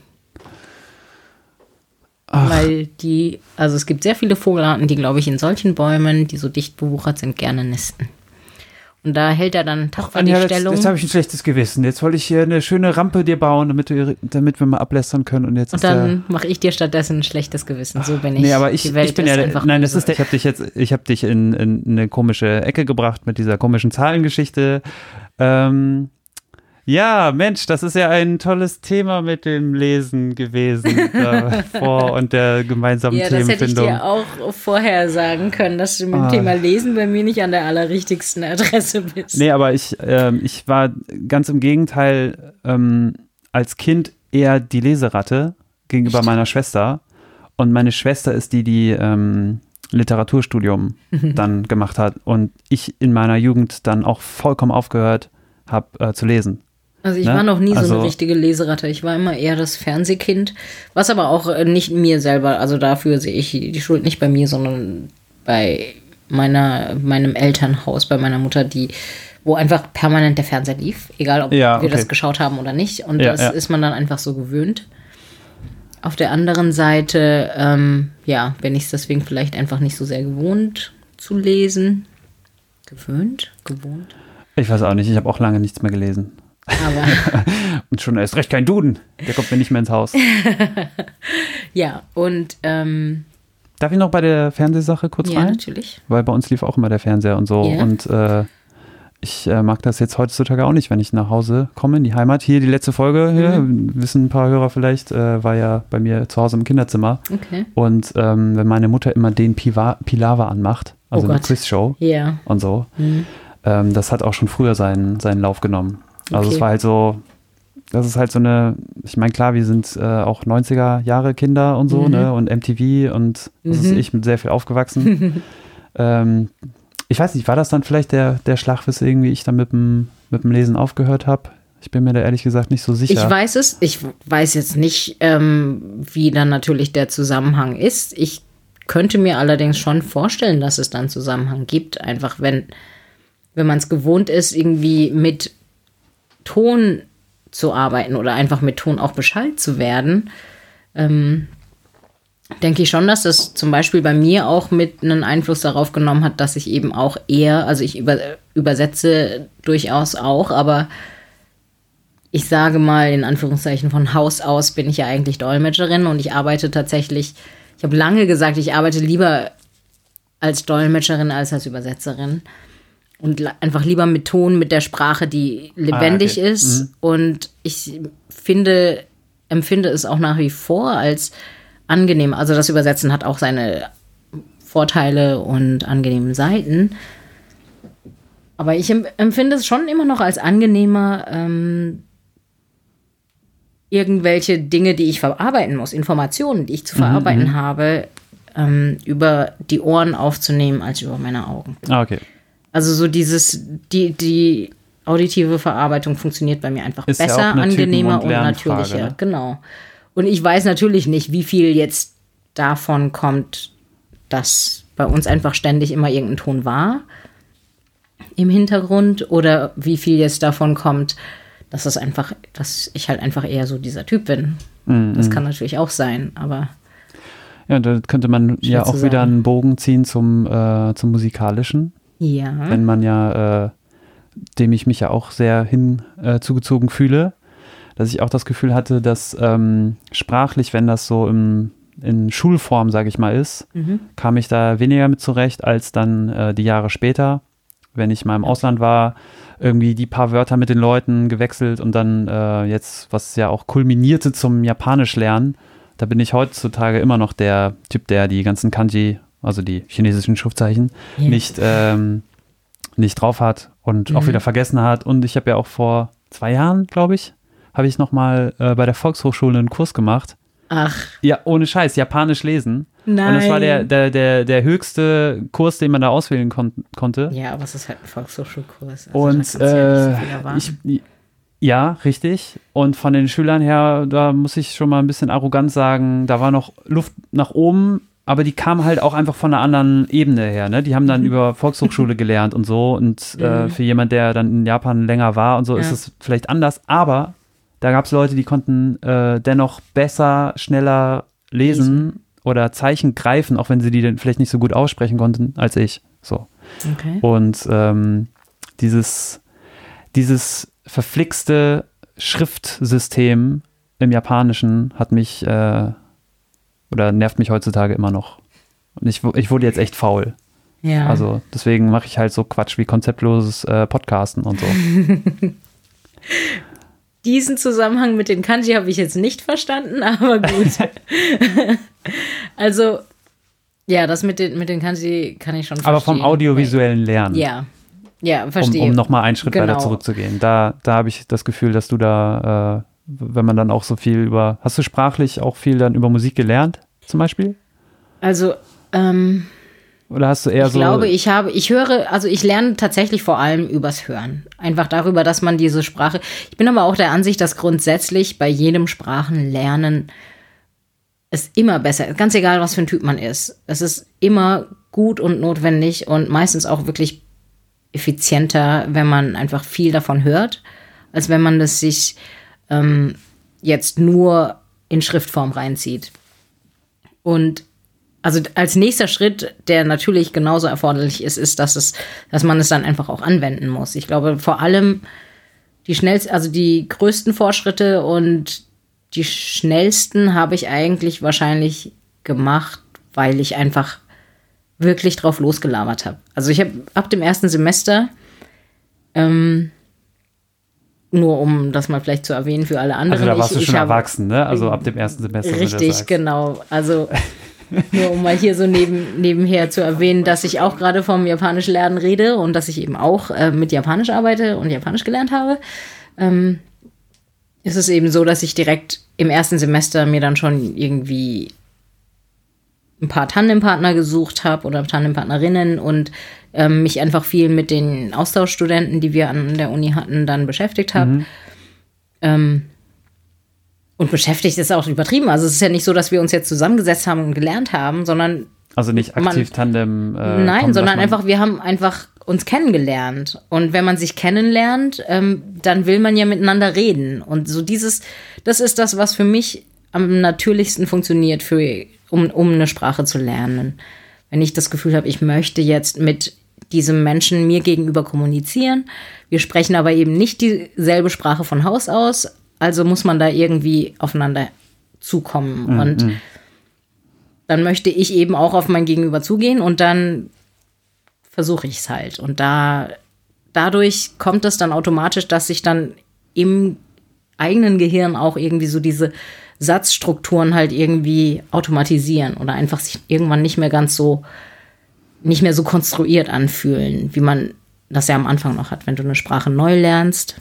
Weil die, also es gibt sehr viele Vogelarten, die, glaube ich, in solchen Bäumen, die so dicht bewuchert sind, gerne nisten. Und da hält er dann tapfer die jetzt, Stellung. jetzt habe ich ein schlechtes Gewissen. Jetzt wollte ich hier eine schöne Rampe dir bauen, damit, du, damit wir mal ablästern können. Und jetzt und dann mache ich dir stattdessen ein schlechtes Gewissen. So bin ich. Nee, aber ich, Die Welt ich bin ja, einfach nein, das ist der, ich habe dich jetzt, ich habe dich in, in eine komische Ecke gebracht mit dieser komischen Zahlengeschichte. Ähm, ja, Mensch, das ist ja ein tolles Thema mit dem Lesen gewesen davor und der gemeinsamen Ja, das hätte ich Themenfindung. dir auch vorher sagen können, dass du mit Ah. dem Thema Lesen bei mir nicht an der allerrichtigsten Adresse bist. Nee, aber ich, ähm, ich war ganz im Gegenteil ähm, als Kind eher die Leseratte gegenüber meiner Schwester. Und meine Schwester ist die, die ähm, Literaturstudium dann gemacht hat. Und ich in meiner Jugend dann auch vollkommen aufgehört habe äh, zu lesen. Also ich Ne? war noch nie so Also- eine richtige Leseratte. Ich war immer eher das Fernsehkind, was aber auch äh, nicht mir selber, also dafür sehe ich die Schuld nicht bei mir, sondern bei meiner, meinem Elternhaus, bei meiner Mutter, die, wo einfach permanent der Fernseher lief, egal ob Ja, wir okay. das geschaut haben oder nicht. Und Ja, das ja. ist man dann einfach so gewöhnt. Auf der anderen Seite, ähm, ja, bin ich es deswegen vielleicht einfach nicht so sehr gewohnt zu lesen. Gewöhnt? Gewohnt? Ich weiß auch nicht, ich habe auch lange nichts mehr gelesen. Aber Und schon erst recht kein Duden. Der kommt mir nicht mehr ins Haus. ja, und ähm, Darf ich noch bei der Fernsehsache kurz ja, rein? natürlich. Weil bei uns lief auch immer der Fernseher und so. Ja. Und äh, ich äh, mag das jetzt heutzutage auch nicht, wenn ich nach Hause komme in die Heimat. Hier die letzte Folge, hier, Mhm. wissen ein paar Hörer vielleicht, äh, war ja bei mir zu Hause im Kinderzimmer. Okay. Und ähm, wenn meine Mutter immer den Piva Pilava anmacht, also Oh eine. Quizshow Ja. und so, Mhm. ähm, das hat auch schon früher seinen, seinen Lauf genommen. Also Okay. es war halt so, das ist halt so eine, ich meine, klar, wir sind äh, auch 90er Jahre Kinder und so, Mhm. ne? Und MTV und ist Mhm. ich mit sehr viel aufgewachsen. ähm, ich weiß nicht, war das dann vielleicht der, der Schlag, weswegen ich dann mit dem, mit dem Lesen aufgehört habe? Ich bin mir da ehrlich gesagt nicht so sicher. Ich weiß es. Ich weiß jetzt nicht, ähm, wie dann natürlich der Zusammenhang ist. Ich könnte mir allerdings schon vorstellen, dass es dann Zusammenhang gibt. Einfach wenn, wenn man es gewohnt ist, irgendwie mit Ton zu arbeiten oder einfach mit Ton auch beschallt zu werden, ähm, denke ich schon, dass das zum Beispiel bei mir auch mit einen Einfluss darauf genommen hat, dass ich eben auch eher, also ich über, übersetze durchaus auch, aber ich sage mal in Anführungszeichen von Haus aus bin ich ja eigentlich Dolmetscherin und ich arbeite tatsächlich, ich habe lange gesagt, ich arbeite lieber als Dolmetscherin als als Übersetzerin und einfach lieber mit Ton, mit der Sprache, die lebendig okay. ist. Und ich finde, empfinde es auch nach wie vor als angenehm. Also das Übersetzen hat auch seine Vorteile und angenehmen Seiten. Aber ich em- empfinde es schon immer noch als angenehmer, ähm, irgendwelche Dinge, die ich verarbeiten muss, Informationen, die ich zu verarbeiten habe, ähm, über die Ohren aufzunehmen als über meine Augen. Ah, okay. Also so dieses, die, die auditive Verarbeitung funktioniert bei mir einfach Ist ja besser, Typen- angenehmer und und, natürlicher. ne? Genau. Und ich weiß natürlich nicht, wie viel jetzt davon kommt, dass bei uns einfach ständig immer irgendein Ton war im Hintergrund oder wie viel jetzt davon kommt, dass es einfach, dass ich halt einfach eher so dieser Typ bin. Mhm. Das kann natürlich auch sein, aber Ja, da könnte man ja auch wieder einen Bogen ziehen zum, äh, zum Musikalischen. Ja. wenn man ja, äh, dem ich mich ja auch sehr hin äh, zugezogen fühle, dass ich auch das Gefühl hatte, dass ähm, sprachlich, wenn das so im, in Schulform, sage ich mal, ist, kam ich da weniger mit zurecht als dann äh, die Jahre später, wenn ich mal im Ausland war, irgendwie die paar Wörter mit den Leuten gewechselt und dann äh, jetzt, was ja auch kulminierte zum Japanisch lernen, da bin ich heutzutage immer noch der Typ, der die ganzen Kanji, also die chinesischen Schriftzeichen, Ja. nicht, ähm, nicht drauf hat und auch wieder vergessen hat. Und ich habe ja auch vor zwei Jahren, glaube ich, habe ich nochmal äh, bei der Volkshochschule einen Kurs gemacht. Ach, Ja, ohne Scheiß, Japanisch lesen. Und das war der, Nein. der, der, der höchste Kurs, den man da auswählen kon konnte. ja, aber es ist halt ein Volkshochschulkurs. Also Und ja äh, erwarten. ich, ja, richtig. Und von den Schülern her, da muss ich schon mal ein bisschen arrogant sagen, da war noch Luft nach oben, aber die kam halt auch einfach von einer anderen Ebene her. Ne? Die haben Mhm. dann über Volkshochschule gelernt und so. Und äh, für jemand, der dann in Japan länger war und so, ist Ja. es vielleicht anders. Aber da gab es Leute, die konnten äh, dennoch besser, schneller lesen oder Zeichen greifen, auch wenn sie die dann vielleicht nicht so gut aussprechen konnten als ich. So. okay. Und ähm, dieses, dieses verflixte Schriftsystem im Japanischen hat mich äh, oder nervt mich heutzutage immer noch. Und ich, ich wurde jetzt echt faul. Ja. Also deswegen mache ich halt so Quatsch wie konzeptloses äh, Podcasten und so. Diesen Zusammenhang mit den Kanji habe ich jetzt nicht verstanden, aber gut. also, ja, das mit den, mit den Kanji kann ich schon verstehen. Aber vom audiovisuellen Lernen. Ja, ja, um, verstehe. um nochmal einen Schritt Genau. weiter zurückzugehen. Da, da habe ich das Gefühl, dass du da, äh, wenn man dann auch so viel über, hast du sprachlich auch viel dann über Musik gelernt, zum Beispiel? Also, ähm, Oder hast du eher ich so. glaube, ich habe, ich höre, also ich lerne tatsächlich vor allem übers Hören. Einfach darüber, dass man diese Sprache. Ich bin aber auch der Ansicht, dass grundsätzlich bei jedem Sprachenlernen es immer besser ist. Ganz egal, was für ein Typ man ist. Es ist immer gut und notwendig und meistens auch wirklich effizienter, wenn man einfach viel davon hört, als wenn man das sich ähm, jetzt nur in Schriftform reinzieht. Und also als nächster Schritt, der natürlich genauso erforderlich ist, ist, dass es, dass man es dann einfach auch anwenden muss. Ich glaube, vor allem die schnellsten, also die größten Fortschritte und die schnellsten habe ich eigentlich wahrscheinlich gemacht, weil ich einfach wirklich drauf losgelabert habe. Also ich habe ab dem ersten Semester, ähm, nur um das mal vielleicht zu erwähnen für alle anderen. also da warst ich, du schon erwachsen, ne? Also ab dem ersten Semester. Richtig, genau. Also nur um mal hier so neben, nebenher zu erwähnen, dass ich auch gerade vom Japanisch lernen rede und dass ich eben auch äh, mit Japanisch arbeite und Japanisch gelernt habe. Ähm, ist es eben so, dass ich direkt im ersten Semester mir dann schon irgendwie ein paar Tandempartner gesucht habe oder Tandempartnerinnen und ähm, mich einfach viel mit den Austauschstudenten, die wir an der Uni hatten, dann beschäftigt habe. Ähm, und beschäftigt ist auch übertrieben. Also es ist ja nicht so, dass wir uns jetzt zusammengesetzt haben und gelernt haben, sondern Also nicht Man- aktiv Tandem. Äh, nein, kommen, sondern man- einfach, wir haben einfach uns kennengelernt. Und wenn man sich kennenlernt, ähm, dann will man ja miteinander reden. Und so dieses, das ist das, was für mich am natürlichsten funktioniert, für, um, um eine Sprache zu lernen. Wenn ich das Gefühl habe, ich möchte jetzt mit diesem Menschen mir gegenüber kommunizieren, wir sprechen aber eben nicht dieselbe Sprache von Haus aus, also muss man da irgendwie aufeinander zukommen. Mhm. Und dann möchte ich eben auch auf mein Gegenüber zugehen und dann versuche ich es halt. Und da dadurch kommt es dann automatisch, dass sich dann im eigenen Gehirn auch irgendwie so diese Satzstrukturen halt irgendwie automatisieren oder einfach sich irgendwann nicht mehr ganz so, nicht mehr so konstruiert anfühlen, wie man das ja am Anfang noch hat. Wenn du eine Sprache neu lernst,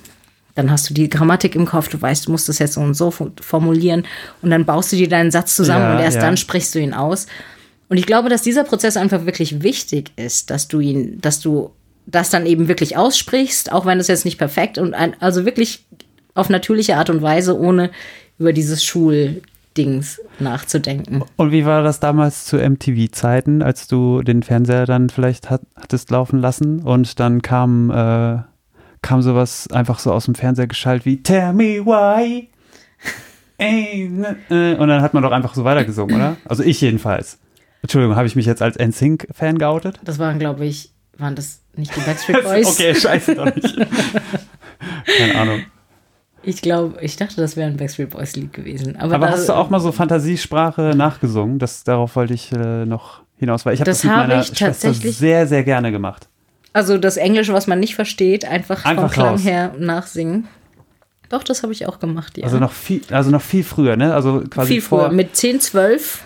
dann hast du die Grammatik im Kopf, du weißt, du musst das jetzt so und so formulieren und dann baust du dir deinen Satz zusammen Ja, und erst ja. dann sprichst du ihn aus. Und ich glaube, dass dieser Prozess einfach wirklich wichtig ist, dass du ihn, dass du das dann eben wirklich aussprichst, auch wenn es jetzt nicht perfekt und ein, also wirklich auf natürliche Art und Weise, ohne über dieses Schuldings nachzudenken. Und wie war das damals zu MTV-Zeiten, als du den Fernseher dann vielleicht hat, hattest laufen lassen und dann kam, äh, kam sowas einfach so aus dem Fernseher geschaltet wie Tell me why. Ey, ne, äh, und dann hat man doch einfach so weitergesungen, oder? Also ich jedenfalls. Entschuldigung, habe ich mich jetzt als NSYNC-Fan geoutet? Das waren, glaube ich, waren das nicht die Backstreet Boys? okay, scheiße doch nicht. Keine Ahnung. Ich glaube, ich dachte, das wäre ein Backstreet Boys Lied gewesen. Aber, Aber da, hast du auch mal so Fantasiesprache nachgesungen? Das, darauf wollte ich äh, noch hinaus, weil ich habe Das das, mit meiner ich Schwester tatsächlich- sehr, sehr gerne gemacht. Also das Englische, was man nicht versteht, einfach, Einfach vom Klang raus. her nachsingen. Doch, das habe ich auch gemacht, ja. Also noch viel, also noch viel früher, ne? Also quasi Viel vor. früher, mit 10, 12.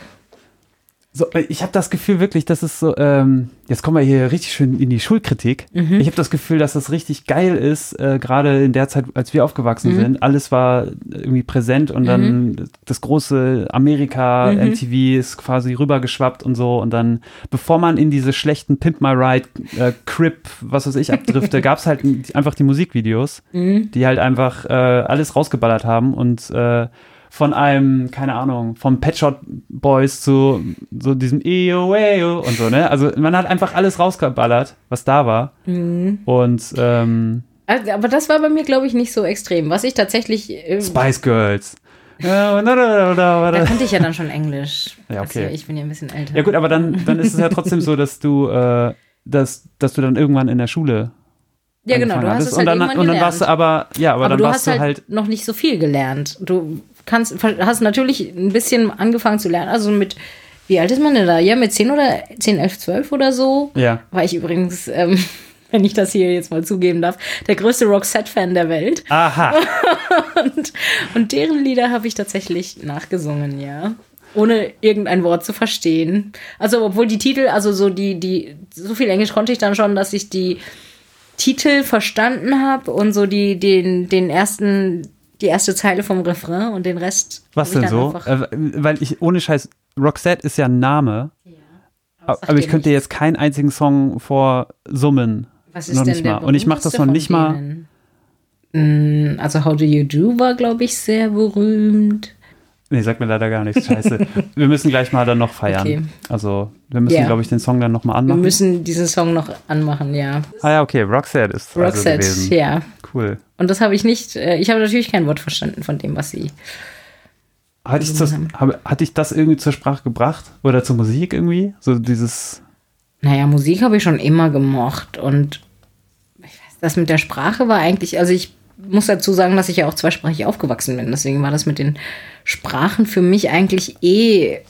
So, ich habe das Gefühl wirklich, dass es so, ähm, jetzt kommen wir hier richtig schön in die Schulkritik. Mhm. Ich habe das Gefühl, dass das richtig geil ist, äh, gerade in der Zeit, als wir aufgewachsen Mhm. sind. Alles war irgendwie präsent und dann das große Amerika, Mhm. MTV ist quasi rübergeschwappt und so. Und dann, bevor man in diese schlechten Pimp My Ride, äh, Crip, was weiß ich, abdrifte, gab's halt einfach die Musikvideos, Mhm. die halt einfach äh, alles rausgeballert haben und äh, von einem, keine Ahnung, vom Pet Shop Boys zu so diesem EO, EO und so, ne? Also man hat einfach alles rausgeballert, was da war. Mhm. Und ähm, Also, aber das war bei mir, glaube ich, nicht so extrem. Was ich tatsächlich. Äh, Spice Girls. Ja, da, konnte ich ja dann schon Englisch. Ja, okay. Also, ich bin ja ein bisschen älter. ja gut, aber dann, dann ist es ja trotzdem so, dass du, äh, dass, dass du dann irgendwann in der Schule ja, genau. Du hast es halt und dann, irgendwann und dann gelernt. warst du aber, ja, aber, aber dann du warst hast du halt, halt, noch nicht so viel gelernt. Du kannst, hast natürlich ein bisschen angefangen zu lernen. Also mit, wie alt ist man denn da? Ja, mit 10 oder 10, 11, 12 oder so. ja. War ich übrigens, ähm, wenn ich das hier jetzt mal zugeben darf, der größte Roxette-Fan der Welt. Aha. Und, und deren Lieder habe ich tatsächlich nachgesungen, ja. Ohne irgendein Wort zu verstehen. Also, obwohl die Titel, also so die, die, so viel Englisch konnte ich dann schon, dass ich die Titel verstanden habe und so die, den, den ersten, die erste Zeile vom Refrain und den Rest. Was ich denn so? Äh, weil ich, ohne Scheiß, Roxette ist ja ein Name, sagt aber ich dir könnte jetzt keinen einzigen Song vorsummen. Was ist noch denn nicht mal. Und ich mache das noch nicht von mal. denen? Mm, Also How Do You Do war, glaube ich, sehr berühmt. Nee, sagt mir leider gar nichts. Scheiße. wir müssen gleich mal dann noch feiern. Okay. Also, wir müssen, Ja. glaube ich, den Song dann nochmal Wir anmachen. müssen diesen Song noch anmachen, ja. ah ja, okay. Roxette ist also Roxette, gewesen. ja. Cool. Und das habe ich nicht, äh, ich habe natürlich kein Wort verstanden von dem, was sie. Hatte ich, das, habe, hatte ich das irgendwie zur Sprache gebracht? Oder zur Musik irgendwie? So dieses. Naja, Musik habe ich schon immer gemocht und ich weiß, das mit der Sprache war eigentlich, also ich muss dazu sagen, dass ich ja auch zweisprachig aufgewachsen bin. Deswegen war das mit den Sprachen für mich eigentlich eh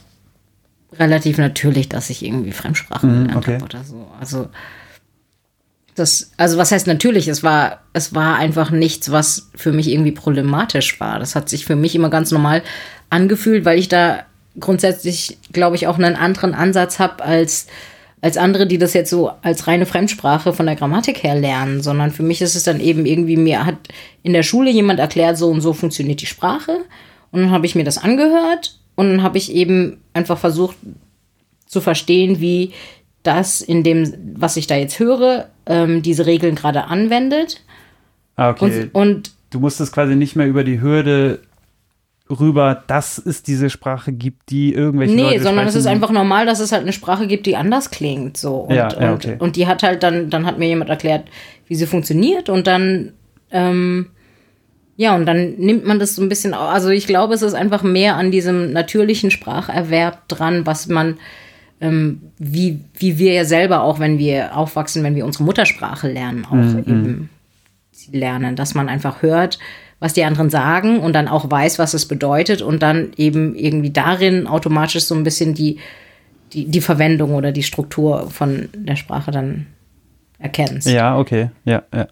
relativ natürlich, dass ich irgendwie Fremdsprachen Mhm, gelernt okay. habe oder so. Also das, also was heißt natürlich? Es war, es war einfach nichts, was für mich irgendwie problematisch war. Das hat sich für mich immer ganz normal angefühlt, weil ich da grundsätzlich, glaube ich, auch einen anderen Ansatz habe als als andere, die das jetzt so als reine Fremdsprache von der Grammatik her lernen, sondern für mich ist es dann eben irgendwie, mir hat in der Schule jemand erklärt, so und so funktioniert die Sprache. Und dann habe ich mir das angehört und dann habe ich eben einfach versucht zu verstehen, wie das in dem, was ich da jetzt höre, ähm, diese Regeln gerade anwendet. Ah, okay. Und, und du musstest quasi nicht mehr über die Hürde rüber, dass es diese Sprache gibt, die irgendwelche Nee, Leute sondern es ist einfach normal, dass es halt eine Sprache gibt, die anders klingt. So. Und, Ja, ja, und, okay. und die hat halt dann, dann hat mir jemand erklärt, wie sie funktioniert und dann ähm, Ja, und dann nimmt man das so ein bisschen, also ich glaube, es ist einfach mehr an diesem natürlichen Spracherwerb dran, was man, ähm, wie, wie wir ja selber auch, wenn wir aufwachsen, wenn wir unsere Muttersprache lernen, auch eben lernen, dass man einfach hört, was die anderen sagen und dann auch weiß, was es bedeutet und dann eben irgendwie darin automatisch so ein bisschen die, die, die Verwendung oder die Struktur von der Sprache dann erkennst. Ja, okay. Ja, ja.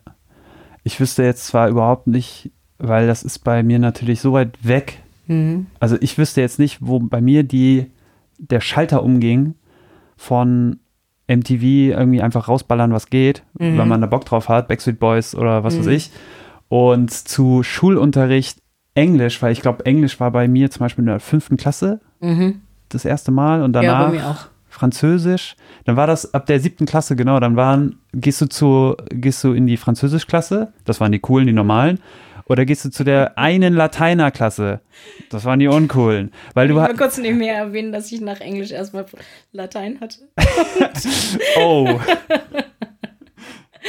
Ich wüsste jetzt zwar überhaupt nicht, weil das ist bei mir natürlich so weit weg. Also ich wüsste jetzt nicht, wo bei mir die, der Schalter umging von MTV irgendwie einfach rausballern, was geht, wenn man da Bock drauf hat, Backstreet Boys oder was weiß ich. Und zu Schulunterricht Englisch, weil ich glaube, Englisch war bei mir zum Beispiel in der fünften Klasse das erste Mal und Ja, danach auch. Französisch. Dann war das ab der siebten Klasse, genau. Dann waren, gehst du zu, gehst du in die Französischklasse, das waren die coolen, die normalen. Oder gehst du zu der einen Lateinerklasse? Das waren die uncoolen. Weil du Ich will kurz nicht mehr erwähnen, dass ich nach Englisch erstmal Latein hatte. Oh,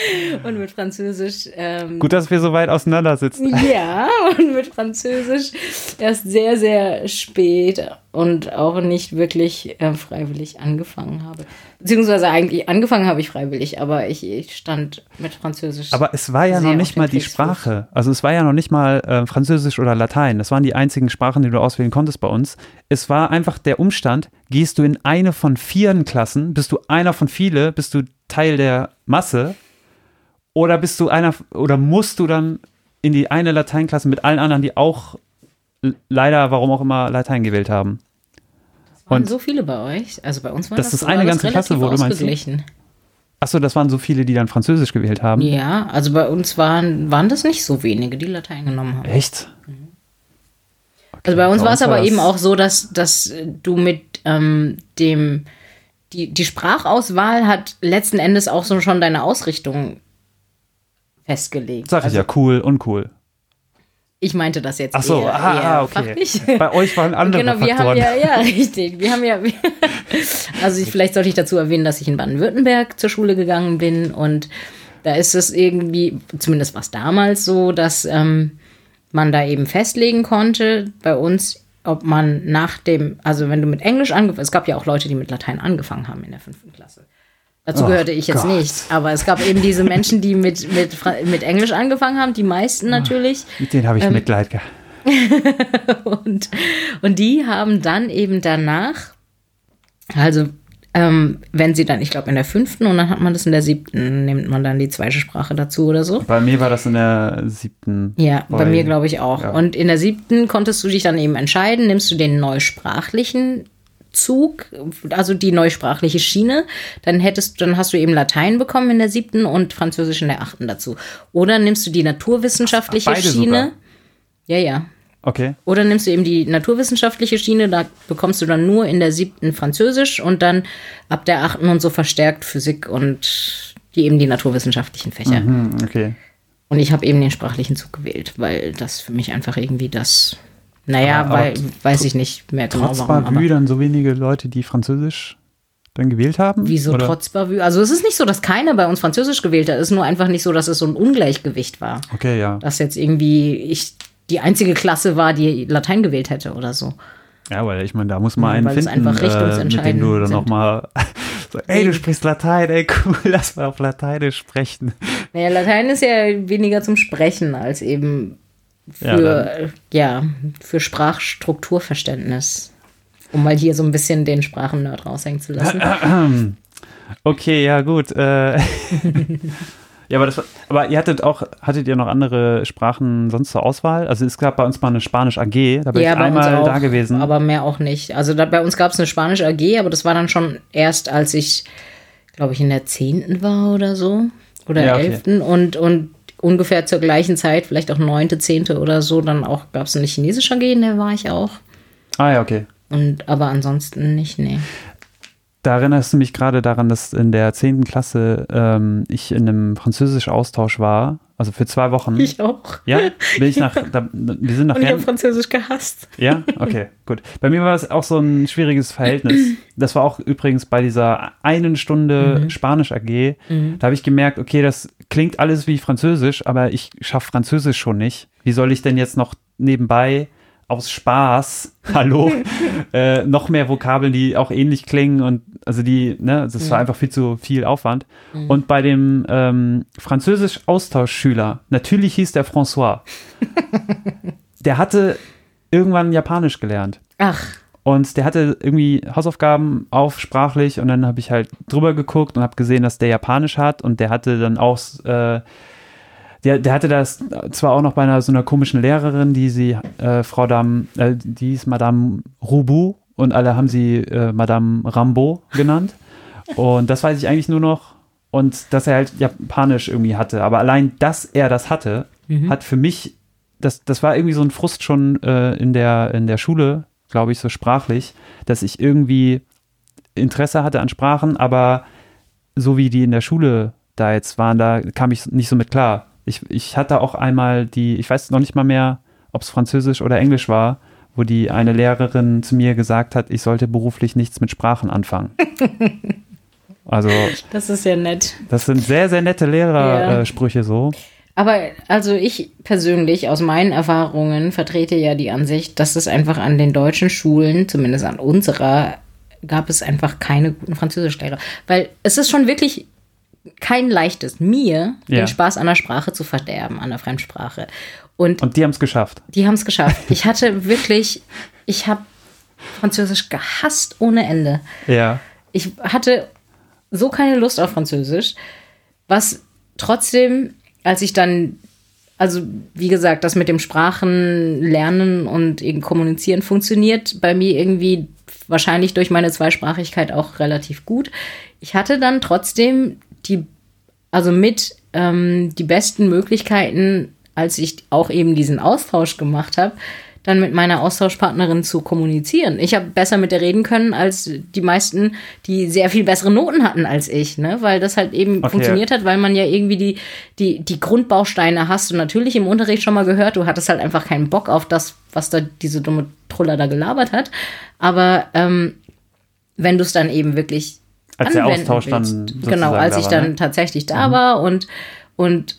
Und mit Französisch. Ähm, gut, dass wir so weit auseinander sitzen. Ja, und mit Französisch erst sehr, sehr spät und auch nicht wirklich äh, freiwillig angefangen habe. Beziehungsweise eigentlich angefangen habe ich freiwillig, aber ich, ich stand mit Französisch. Aber es war ja noch nicht mal die. Sprache. Also es war ja noch nicht mal äh, Französisch oder Latein. Das waren die einzigen Sprachen, die du auswählen konntest bei uns. Es war einfach der Umstand, gehst du in eine von vier Klassen, bist du einer von viele, bist du Teil der Masse oder bist du einer oder musst du dann in die eine Lateinklasse mit allen anderen, die auch leider, warum auch immer, Latein gewählt haben. waren und- so viele bei euch. Also bei uns war Das das, ist eine ganze Klasse, du meinst, ausgeglichen. Achso, das waren so viele, die dann Französisch gewählt haben. Ja, also bei uns waren, waren das nicht so wenige, die Latein genommen haben. Echt? Also bei uns war es aber das- eben auch so, dass, dass du mit ähm, dem, die, die Sprachauswahl hat letzten Endes auch so schon deine Ausrichtung festgelegt. Sag ich ja, cool, uncool. Ich meinte das jetzt Ach so, eher, ah, eher ah, okay. fachlich. Bei euch waren andere Genau, wir Faktoren. haben ja, ja, richtig. Wir haben ja, also ich, vielleicht sollte ich dazu erwähnen, dass ich in Baden-Württemberg zur Schule gegangen bin und da ist es irgendwie, zumindest war es damals so, dass ähm, man da eben festlegen konnte, bei uns, ob man nach dem, also wenn du mit Englisch angefangen, es gab ja auch Leute, die mit Latein angefangen haben in der fünften Klasse. Dazu gehörte ich jetzt Gott. nicht, aber es gab eben diese Menschen, die mit, mit, mit Englisch angefangen haben, die meisten natürlich. Mit denen habe ich Ähm, Mitleid gehabt. Und, und die haben dann eben danach, also ähm, wenn sie dann, ich glaube in der fünften und dann hat man das in der siebten, nimmt man dann die zweite Sprache dazu oder so. Bei mir war das in der siebten. Ja, bei Weil- mir glaube ich auch. ja. Und in der siebten konntest du dich dann eben entscheiden, nimmst du den neusprachlichen Zug, also die neusprachliche Schiene, dann hättest, dann hast du eben Latein bekommen in der siebten und Französisch in der achten dazu. Oder nimmst du die naturwissenschaftliche Ach, Schiene. sogar? Ja, ja. Okay. Oder nimmst du eben die naturwissenschaftliche Schiene, da bekommst du dann nur in der siebten Französisch und dann ab der achten und so verstärkt Physik und die eben die naturwissenschaftlichen Fächer. Hm, okay. Und ich habe eben den sprachlichen Zug gewählt, weil das für mich einfach irgendwie das, naja, Aber- weil, weiß ich nicht mehr genau Trotz warum. Bavü dann so wenige Leute, die Französisch dann gewählt haben? wieso Oder? trotz Bavü? Also es ist nicht so, dass keiner bei uns Französisch gewählt hat. Es ist nur einfach nicht so, dass es so ein Ungleichgewicht war. Okay, ja. Dass jetzt irgendwie ich die einzige Klasse war, die Latein gewählt hätte oder so. Ja, weil ich meine, da muss man Ja, einen finden, einfach äh, mit dem du dann nochmal so, ey, du sprichst Latein, ey, cool, lass mal auf Lateinisch sprechen. Naja, Latein ist ja weniger zum Sprechen als eben für, ja, für Sprachstrukturverständnis. Um mal hier so ein bisschen den Sprachennerd raushängen zu lassen. Okay, ja, gut. Äh, ja, aber, das aber ihr hattet auch, hattet ihr noch andere Sprachen sonst zur Auswahl? Also es gab bei uns mal eine Spanisch AG, da bin ich bei uns einmal auch, da gewesen. Aber mehr auch nicht. Also da, bei uns gab es eine Spanisch AG, aber das war dann schon erst, als ich, glaube ich, in der 10. war oder so. Oder Ja, okay. 11. Und, und ungefähr zur gleichen Zeit, vielleicht auch 9., 10. oder so, dann auch gab es eine chinesische AG, in der war ich auch. ah ja, okay. Und aber ansonsten nicht, nee. Da erinnerst du mich gerade daran, dass in der 10. Klasse ähm, ich in einem Französisch-Austausch war, also für zwei Wochen. Ich auch. ja, bin ich nach, da, wir sind Und ich habe Französisch gehasst. Ja, okay, gut. Bei mir war es auch so ein schwieriges Verhältnis. Das war auch übrigens bei dieser einen Stunde Mhm. Spanisch AG. Da habe ich gemerkt, okay, das klingt alles wie Französisch, aber ich schaffe Französisch schon nicht. Wie soll ich denn jetzt noch nebenbei aus Spaß, hallo, äh, noch mehr Vokabeln, die auch ähnlich klingen und also die, ne, das war einfach viel zu viel Aufwand. Und bei dem ähm, Französisch-Austauschschüler, natürlich hieß der François, der hatte irgendwann Japanisch gelernt. Ach, Und der hatte irgendwie Hausaufgaben auf sprachlich und dann habe ich halt drüber geguckt und habe gesehen, dass der Japanisch hat und der hatte dann auch, äh, der, der hatte das zwar auch noch bei einer so einer komischen Lehrerin, die sie, äh, Frau Dam, äh, die ist Madame Rubu und alle haben sie äh, Madame Rambo genannt. Und das weiß ich eigentlich nur noch. Und dass er halt Japanisch irgendwie hatte. Aber allein, dass er das hatte, hat für mich, das, das war irgendwie so ein Frust schon äh, in, der, in der Schule, glaube ich, so sprachlich, dass ich irgendwie Interesse hatte an Sprachen, aber so wie die in der Schule da jetzt waren, da kam ich nicht so mit klar. Ich, ich hatte auch einmal die, ich weiß noch nicht mal mehr, ob es Französisch oder Englisch war, wo die eine Lehrerin zu mir gesagt hat, ich sollte beruflich nichts mit Sprachen anfangen. also, das ist ja nett. das sind sehr, sehr nette Ja. Lehrersprüche so. Aber also ich persönlich aus meinen Erfahrungen vertrete ja die Ansicht, dass es einfach an den deutschen Schulen, zumindest an unserer, gab es einfach keine guten Französischlehrer. Weil es ist schon wirklich kein leichtes, mir Ja. den Spaß an der Sprache zu verderben, an der Fremdsprache. Und Und die haben es geschafft. die haben es geschafft. Ich hatte wirklich, ich habe Französisch gehasst ohne Ende. Ja. Ich hatte so keine Lust auf Französisch, was trotzdem, als ich dann, also wie gesagt, das mit dem Sprachenlernen und eben Kommunizieren funktioniert bei mir irgendwie wahrscheinlich durch meine Zweisprachigkeit auch relativ gut. Ich hatte dann trotzdem die, also mit ähm, die besten Möglichkeiten, als ich auch eben diesen Austausch gemacht habe, dann mit meiner Austauschpartnerin zu kommunizieren. Ich habe besser mit der reden können als die meisten, die sehr viel bessere Noten hatten als ich, ne? Weil das halt eben Okay. funktioniert hat, weil man ja irgendwie die, die, die Grundbausteine hast und natürlich im Unterricht schon mal gehört, du hattest halt einfach keinen Bock auf das, was da diese dumme Truller da gelabert hat. Aber ähm, wenn du es dann eben wirklich Als der Austausch dann willst. sozusagen genau, als ich dann ne? Mhm. tatsächlich da war und und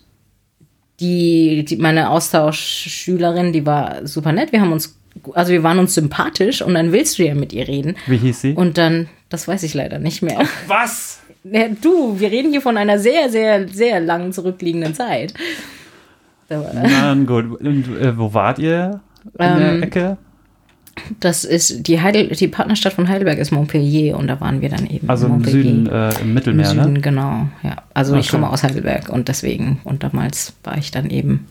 die, die meine Austauschschülerin, die war super nett. Wir haben uns, also wir waren uns sympathisch und dann willst du ja mit ihr reden. Wie hieß sie? Und dann, das weiß ich leider nicht mehr. was? Ja, du, wir reden hier von einer sehr, sehr, sehr langen zurückliegenden Zeit. Na gut. Und äh, wo wart ihr in Ähm, der Ecke? Das ist die Heidel, die Partnerstadt von Heidelberg ist Montpellier und da waren wir dann eben. Also im. Süden, äh, im Im Mittelmeer, Süden, ne? genau, ja. Also Ah, ich komme schön. aus Heidelberg und deswegen, und damals war ich dann eben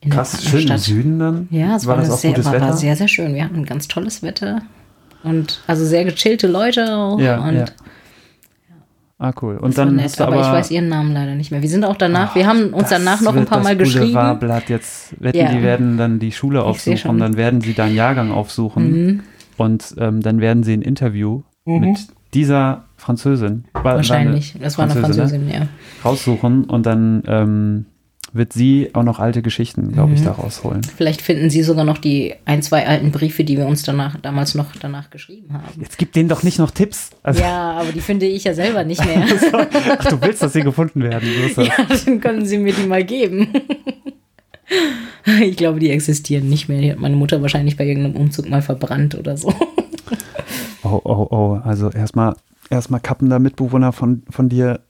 in Krass, der schön im. Süden dann? Ja, es war, war das das auch sehr, gutes war, Wetter? war sehr, sehr schön. Wir hatten ganz tolles Wetter und also sehr gechillte Leute auch. Ja, und ja. Ah, cool. Und dann nett, hast du aber, aber, ich weiß ihren Namen leider nicht mehr. Wir sind auch danach, wir haben uns danach noch ein paar Mal geschrieben. Boulevardblatt jetzt wetten, Ja. die werden dann die Schule aufsuchen. Mhm. dann werden sie deinen Jahrgang aufsuchen und ähm, dann werden sie ein Interview mit dieser Französin. War- war eine Wahrscheinlich. Das war eine ne? Französin, ja. Raussuchen und dann ähm, wird sie auch noch alte Geschichten, glaube Mhm. ich, da rausholen. Vielleicht finden Sie sogar noch die ein, zwei alten Briefe, die wir uns danach, damals noch danach geschrieben haben. Jetzt gib denen doch nicht noch Tipps. Also, Ja, aber die finde ich ja selber nicht mehr. Ach, du willst, dass sie gefunden werden. So ja, dann können Sie mir die mal geben. Ich glaube, die existieren nicht mehr. Die hat meine Mutter wahrscheinlich bei irgendeinem Umzug mal verbrannt oder so. Oh, oh, oh. Also erstmal erstmal kappen da Mitbewohner von, von dir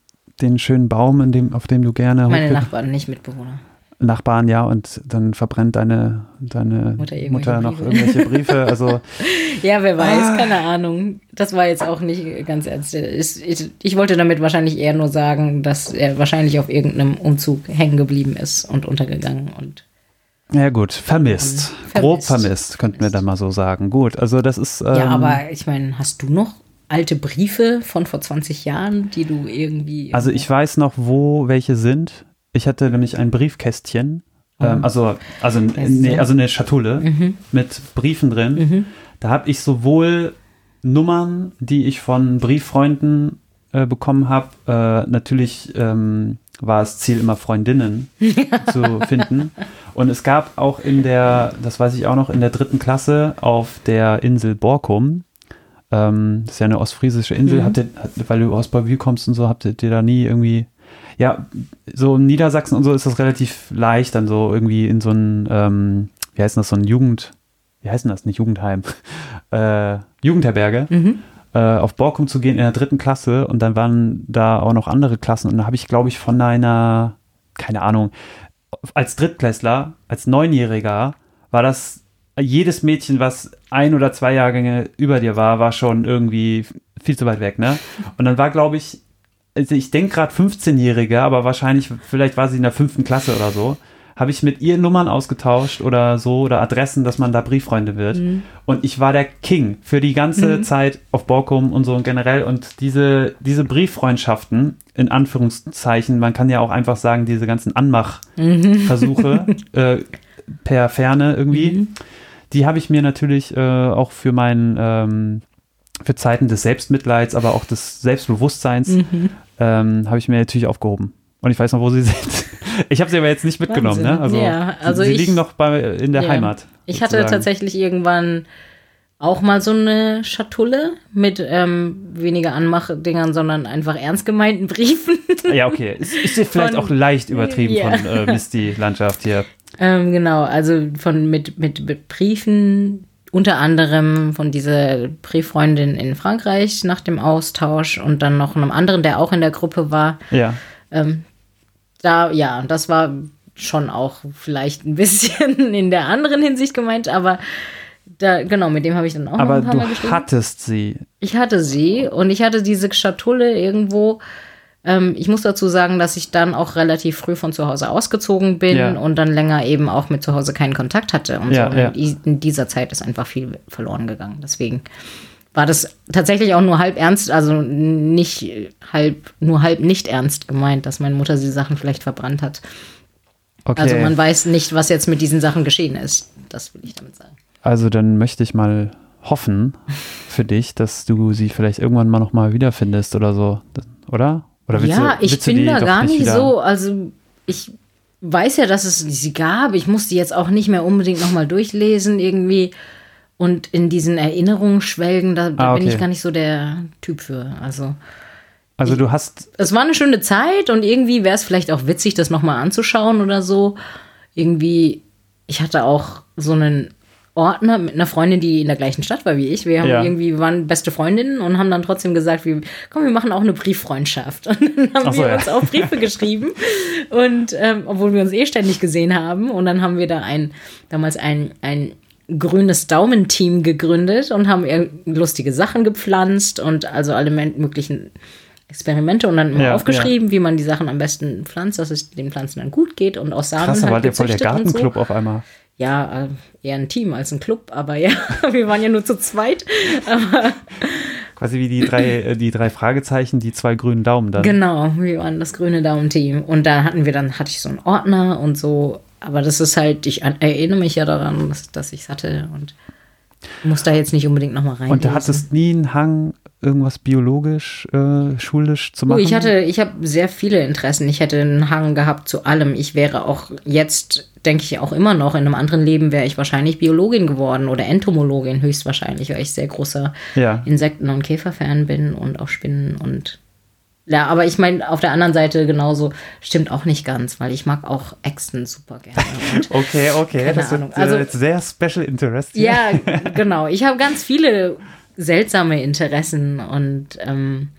den schönen Baum, in dem, auf dem du gerne Meine Nachbarn, nicht Mitbewohner. Nachbarn, ja, und dann verbrennt deine, deine Mutter irgendwelche Mutter noch Briefe. irgendwelche Briefe. Also Ja, wer weiß, Ah. keine Ahnung. Das war jetzt auch nicht ganz ernst. Ich, ich, wollte damit wahrscheinlich eher nur sagen, dass er wahrscheinlich auf irgendeinem Umzug hängen geblieben ist und untergegangen. Und ja gut, vermisst. Vermisst. Grob vermisst, könnten wir da mal so sagen. Gut, also das ist. Ähm, ja, aber ich meine, hast du noch alte Briefe von vor 20 Jahren, die du irgendwie. Also ich weiß noch, wo welche sind. Ich hatte nämlich ein Briefkästchen. Ähm, also, also, nee, so. also eine Schatulle mit Briefen drin. Da habe ich sowohl Nummern, die ich von Brieffreunden äh, bekommen habe. Äh, natürlich ähm, war das Ziel immer Freundinnen zu finden. Und es gab auch in der, das weiß ich auch noch, in der dritten Klasse auf der Insel Borkum, ähm, das ist ja eine ostfriesische Insel, habt ihr, weil du aus Bavü kommst und so, habt ihr da nie irgendwie Ja, so in Niedersachsen und so ist das relativ leicht, dann so irgendwie in so ein, ähm, wie heißt das, so ein Jugend, wie heißt das, nicht Jugendheim, äh, Jugendherberge, äh, auf Borkum zu gehen in der dritten Klasse und dann waren da auch noch andere Klassen und da habe ich, glaube ich, von einer, keine Ahnung, als Drittklässler, als Neunjähriger, war das jedes Mädchen, was ein oder zwei Jahrgänge über dir war, war schon irgendwie viel zu weit weg, ne? Und dann war, glaube ich, also ich denke gerade 15-Jährige, aber wahrscheinlich, vielleicht war sie in der fünften Klasse oder so, habe ich mit ihr Nummern ausgetauscht oder so oder Adressen, dass man da Brieffreunde wird. Und ich war der King für die ganze Zeit auf Borkum und so und generell. Und diese, diese Brieffreundschaften, in Anführungszeichen, man kann ja auch einfach sagen, diese ganzen Anmachversuche äh, per Ferne irgendwie, die habe ich mir natürlich äh, auch für meinen ähm, für Zeiten des Selbstmitleids, aber auch des Selbstbewusstseins ähm, habe ich mir natürlich aufgehoben. Und ich weiß noch, wo sie sind. Ich habe sie aber jetzt nicht mitgenommen, ne? Wahnsinn. Ja, also sie ich- liegen noch bei, in der Ja. Heimat. Ich hatte sozusagen. tatsächlich irgendwann auch mal so eine Schatulle mit ähm, weniger Anmachdingern, sondern einfach ernst gemeinten Briefen. Ja, okay. Ist, ist vielleicht Von- auch leicht übertrieben Ja. von äh, Misty-Landschaft hier. Ähm, genau, also von mit, mit, mit Briefen, unter anderem von dieser Brieffreundin in Frankreich nach dem Austausch und dann noch einem anderen, der auch in der Gruppe war. Ja. Ähm, da, ja, das war schon auch vielleicht ein bisschen in der anderen Hinsicht gemeint, aber da, genau, mit dem habe ich dann auch noch Aber ein paar du Mal geschrieben. hattest sie. Ich hatte sie und ich hatte diese Schatulle irgendwo. Ähm, ich muss dazu sagen, dass ich dann auch relativ früh von zu Hause ausgezogen bin Ja. und dann länger eben auch mit zu Hause keinen Kontakt hatte. Und Ja, so. ja. In, in dieser Zeit ist einfach viel verloren gegangen. Deswegen war das tatsächlich auch nur halb ernst, also nicht halb, nur halb nicht ernst gemeint, dass meine Mutter die Sachen vielleicht verbrannt hat. Okay. Also man weiß nicht, was jetzt mit diesen Sachen geschehen ist. Das will ich damit sagen. Also dann möchte ich mal hoffen für dich, dass du sie vielleicht irgendwann mal noch mal wiederfindest oder so, oder? Oder willst ja, du, ich willst bin da gar nicht wieder- so. Also ich weiß ja, dass es sie gab. Ich muss die jetzt auch nicht mehr unbedingt nochmal durchlesen irgendwie und in diesen Erinnerungen schwelgen. Da, da Ah, bin okay. ich gar nicht so der Typ für. Also Also du hast, es war eine schöne Zeit und irgendwie wäre es vielleicht auch witzig, das nochmal anzuschauen oder so. Irgendwie, ich hatte auch so einen Ordner mit einer Freundin, die in der gleichen Stadt war wie ich. Wir haben Ja. irgendwie wir waren beste Freundinnen und haben dann trotzdem gesagt, wir, komm, wir machen auch eine Brieffreundschaft. Und dann haben so, wir ja. uns auch Briefe geschrieben. Und ähm, obwohl wir uns eh ständig gesehen haben. Und dann haben wir da ein, damals ein, ein grünes Daumenteam gegründet und haben lustige Sachen gepflanzt und also alle möglichen Experimente und dann immer Ja, aufgeschrieben, wie man die Sachen am besten pflanzt, dass es den Pflanzen dann gut geht und aus Samen krass, halt der voll der und so. Gartenclub auf einmal. Ja, äh, eher ein Team als ein Club, aber ja, wir waren ja nur zu zweit. Quasi wie die drei, äh, die drei Fragezeichen, die zwei grünen Daumen dann. Genau, wir waren das grüne Daumenteam. Und da hatten wir dann, hatte ich so einen Ordner und so. Aber das ist halt, ich erinnere mich ja daran, dass, dass ich es hatte und muss da jetzt nicht unbedingt nochmal rein. Und du hattest nie einen Hang, irgendwas biologisch, äh, schulisch zu Oh, machen? ich hatte, ich habe sehr viele Interessen. Ich hätte einen Hang gehabt zu allem. Ich wäre auch jetzt, denke ich auch immer noch, in einem anderen Leben wäre ich wahrscheinlich Biologin geworden oder Entomologin höchstwahrscheinlich, weil ich sehr großer Ja. Insekten- und Käferfan bin und auch Spinnen und ja, aber ich meine, auf der anderen Seite genauso stimmt auch nicht ganz, weil ich mag auch Echsen super gerne. Okay, okay, das Ahnung. ist äh, Also- jetzt sehr Special Interest. hier. Ja, genau. Ich habe ganz viele seltsame Interessen und ähm,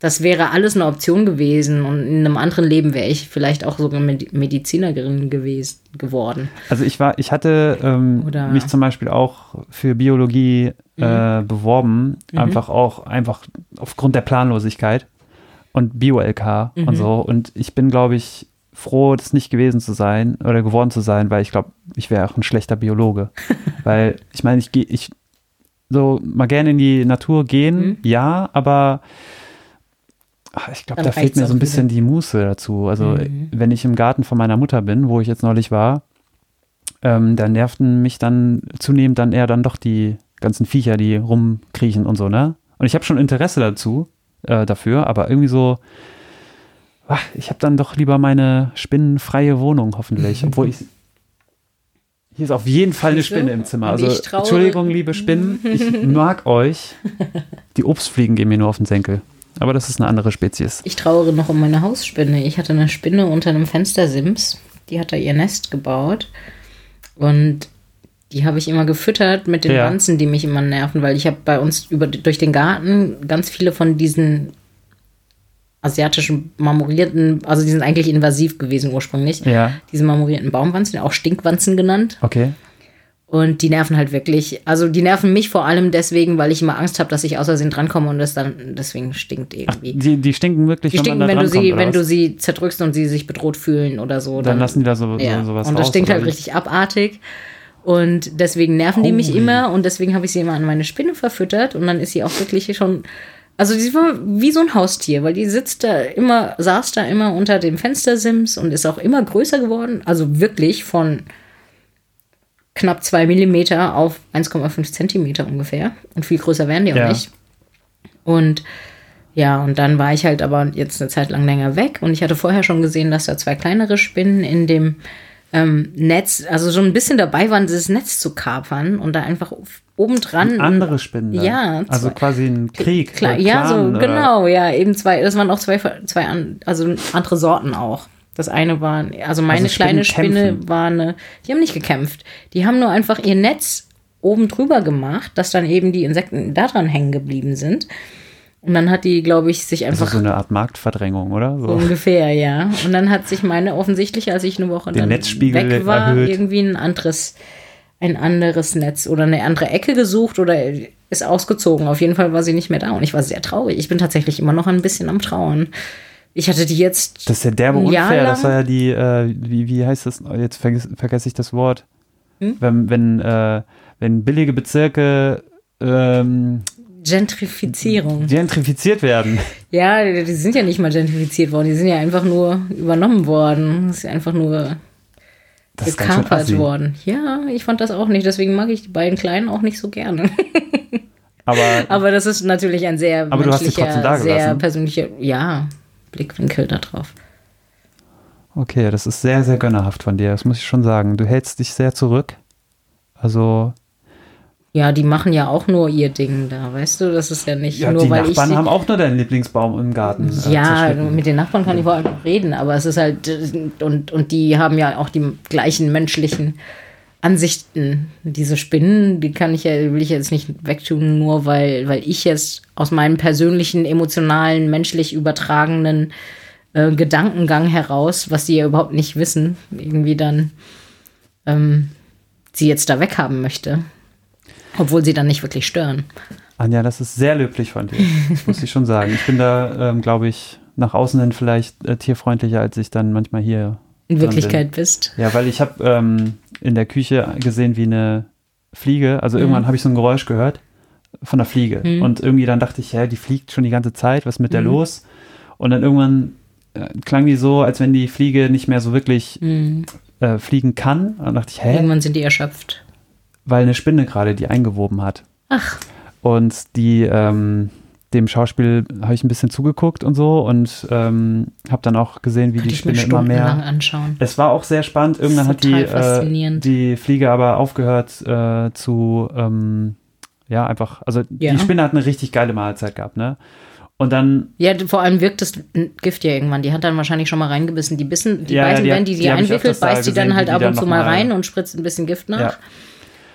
das wäre alles eine Option gewesen. Und in einem anderen Leben wäre ich vielleicht auch sogar Medi- Medizinerin gewesen, geworden. Also ich war, ich hatte ähm, mich zum Beispiel auch für Biologie äh, beworben, einfach auch einfach aufgrund der Planlosigkeit und Bio-LK und so. Und ich bin, glaube ich, froh, das nicht gewesen zu sein oder geworden zu sein, weil ich glaube, ich wäre auch ein schlechter Biologe. weil ich meine, ich gehe, ich so mal gerne in die Natur gehen, ja, aber ach, ich glaube, da fehlt mir so ein bisschen die Muße dazu. Also Mhm. wenn ich im Garten von meiner Mutter bin, wo ich jetzt neulich war, ähm, da nervten mich dann zunehmend dann eher dann doch die ganzen Viecher, die rumkriechen und so, ne? Und ich habe schon Interesse dazu, äh, dafür, aber irgendwie so, ach, ich habe dann doch lieber meine spinnenfreie Wohnung, hoffentlich. Obwohl ich. Hier ist auf jeden Fall eine? Spinne im Zimmer. Also, Entschuldigung, liebe Spinnen, ich mag euch. Die Obstfliegen gehen mir nur auf den Senkel. Aber das ist eine andere Spezies. Ich trauere noch um meine Hausspinne. Ich hatte eine Spinne unter einem Fenstersims. Die hat da ihr Nest gebaut. Und die habe ich immer gefüttert mit den Ja. Wanzen, die mich immer nerven, weil ich habe bei uns über, durch den Garten ganz viele von diesen asiatischen marmorierten, also die sind eigentlich invasiv gewesen ursprünglich. Ja. Diese marmorierten Baumwanzen, auch Stinkwanzen genannt. Okay. Und die nerven halt wirklich. Also die nerven mich vor allem deswegen, weil ich immer Angst habe, dass ich aus Versehen drankomme und das dann deswegen stinkt irgendwie. Die, die stinken wirklich, die wenn stinken, wenn du sie, wenn was? du sie zerdrückst und sie sich bedroht fühlen oder so. Dann lassen die da so, ja. so sowas Und das raus, stinkt halt richtig abartig. Und deswegen nerven die mich Holy. immer und deswegen habe ich sie immer an meine Spinne verfüttert und dann ist sie auch wirklich schon. Also sie war wie so ein Haustier, weil die sitzt da immer, saß da immer unter dem Fenstersims und ist auch immer größer geworden. Also wirklich von knapp zwei Millimeter auf 1,5 Zentimeter ungefähr. Und viel größer werden die auch Ja. nicht. Und ja, und dann war ich halt aber jetzt eine Zeit lang länger weg und ich hatte vorher schon gesehen, dass da zwei kleinere Spinnen in dem ähm, Netz, also schon ein bisschen dabei waren, dieses Netz zu kapern und da einfach obendran. Andere Spinnen. Ja, Also zwei- quasi ein Krieg. Klar, oder ja, so, Clan, oder- genau, ja, eben zwei, das waren auch zwei, zwei also andere Sorten auch. Das eine war, also meine Also kleine Spinne kämpfen. war eine, die haben nicht gekämpft. Die haben nur einfach ihr Netz oben drüber gemacht, dass dann eben die Insekten da dran hängen geblieben sind. Und dann hat die, glaube ich, sich Also einfach so eine Art Marktverdrängung, oder? So. ungefähr, ja. Und dann hat sich meine offensichtlich, als ich eine Woche Den dann Netzspiegel weg war, erhöht. irgendwie ein anderes, ein anderes Netz oder eine andere Ecke gesucht oder ist ausgezogen. Auf jeden Fall war sie nicht mehr da und ich war sehr traurig. Ich bin tatsächlich immer noch ein bisschen am Trauern. Ich hatte die jetzt. Das ist ja derbe unfair. Das war ja die, äh, wie, wie heißt das? Jetzt vergesse, vergesse ich das Wort. Hm? Wenn, wenn, äh, wenn billige Bezirke ähm, Gentrifizierung. gentrifiziert werden. Ja, die die sind ja nicht mal gentrifiziert worden. Die sind ja einfach nur übernommen worden. Das ist ja einfach nur Das gekapert worden. Ja, ich fand das auch nicht. Deswegen mag ich die beiden Kleinen auch nicht so gerne. Aber, Aber das ist natürlich ein sehr Aber du hast trotzdem da sehr gelassen. persönlicher, ja, Blickwinkel da drauf. okay, das ist sehr, sehr gönnerhaft von dir. Das muss ich schon sagen. Du hältst dich sehr zurück. Also, Ja, die machen ja auch nur ihr Ding da, weißt du? Das ist ja nicht ja, nur, die weil ich Nachbarn sie, haben auch nur deinen Lieblingsbaum im Garten. äh, Ja, mit den Nachbarn kann ich allem noch reden, aber es ist halt, äh, und, und die haben ja auch die gleichen menschlichen Ansichten. Diese Spinnen, die kann ich ja, will ich jetzt nicht wegtun, nur weil, weil ich jetzt aus meinem persönlichen, emotionalen, menschlich übertragenen äh, Gedankengang heraus, was sie ja überhaupt nicht wissen, irgendwie dann ähm, sie jetzt da weghaben möchte. Obwohl sie dann nicht wirklich stören. Anja, das ist sehr löblich von dir. Das muss ich schon sagen. Ich bin da, ähm, glaube ich, nach außen hin vielleicht äh, tierfreundlicher, als ich dann manchmal hier In Wirklichkeit bist. Ja, weil ich habe ähm, in der Küche gesehen, wie eine Fliege, also irgendwann habe ich so ein Geräusch gehört von der Fliege. Und irgendwie dann dachte ich, ja, die fliegt schon die ganze Zeit, was ist mit der los? Und dann irgendwann äh, klang die so, als wenn die Fliege nicht mehr so wirklich äh, fliegen kann. Und dann dachte ich, hä? Irgendwann sind die erschöpft. Weil eine Spinne gerade die eingewoben hat. Ach, Und die, ähm, dem Schauspiel habe ich ein bisschen zugeguckt und so und ähm, habe dann auch gesehen, wie könnte die Spinne immer mehr. anschauen. Es war auch sehr spannend. Irgendwann hat die, äh, die Fliege aber aufgehört äh, zu, ähm, ja, einfach, also Ja. die Spinne hat eine richtig geile Mahlzeit gehabt, ne? Und dann, Ja, vor allem wirkt das Gift ja irgendwann. Die hat dann wahrscheinlich schon mal reingebissen. Die bissen, die Ja, ja, beißen, die wenn die die die einwickelt, beißt die dann halt ab und zu mal- rein und spritzt ein bisschen Gift nach. ja.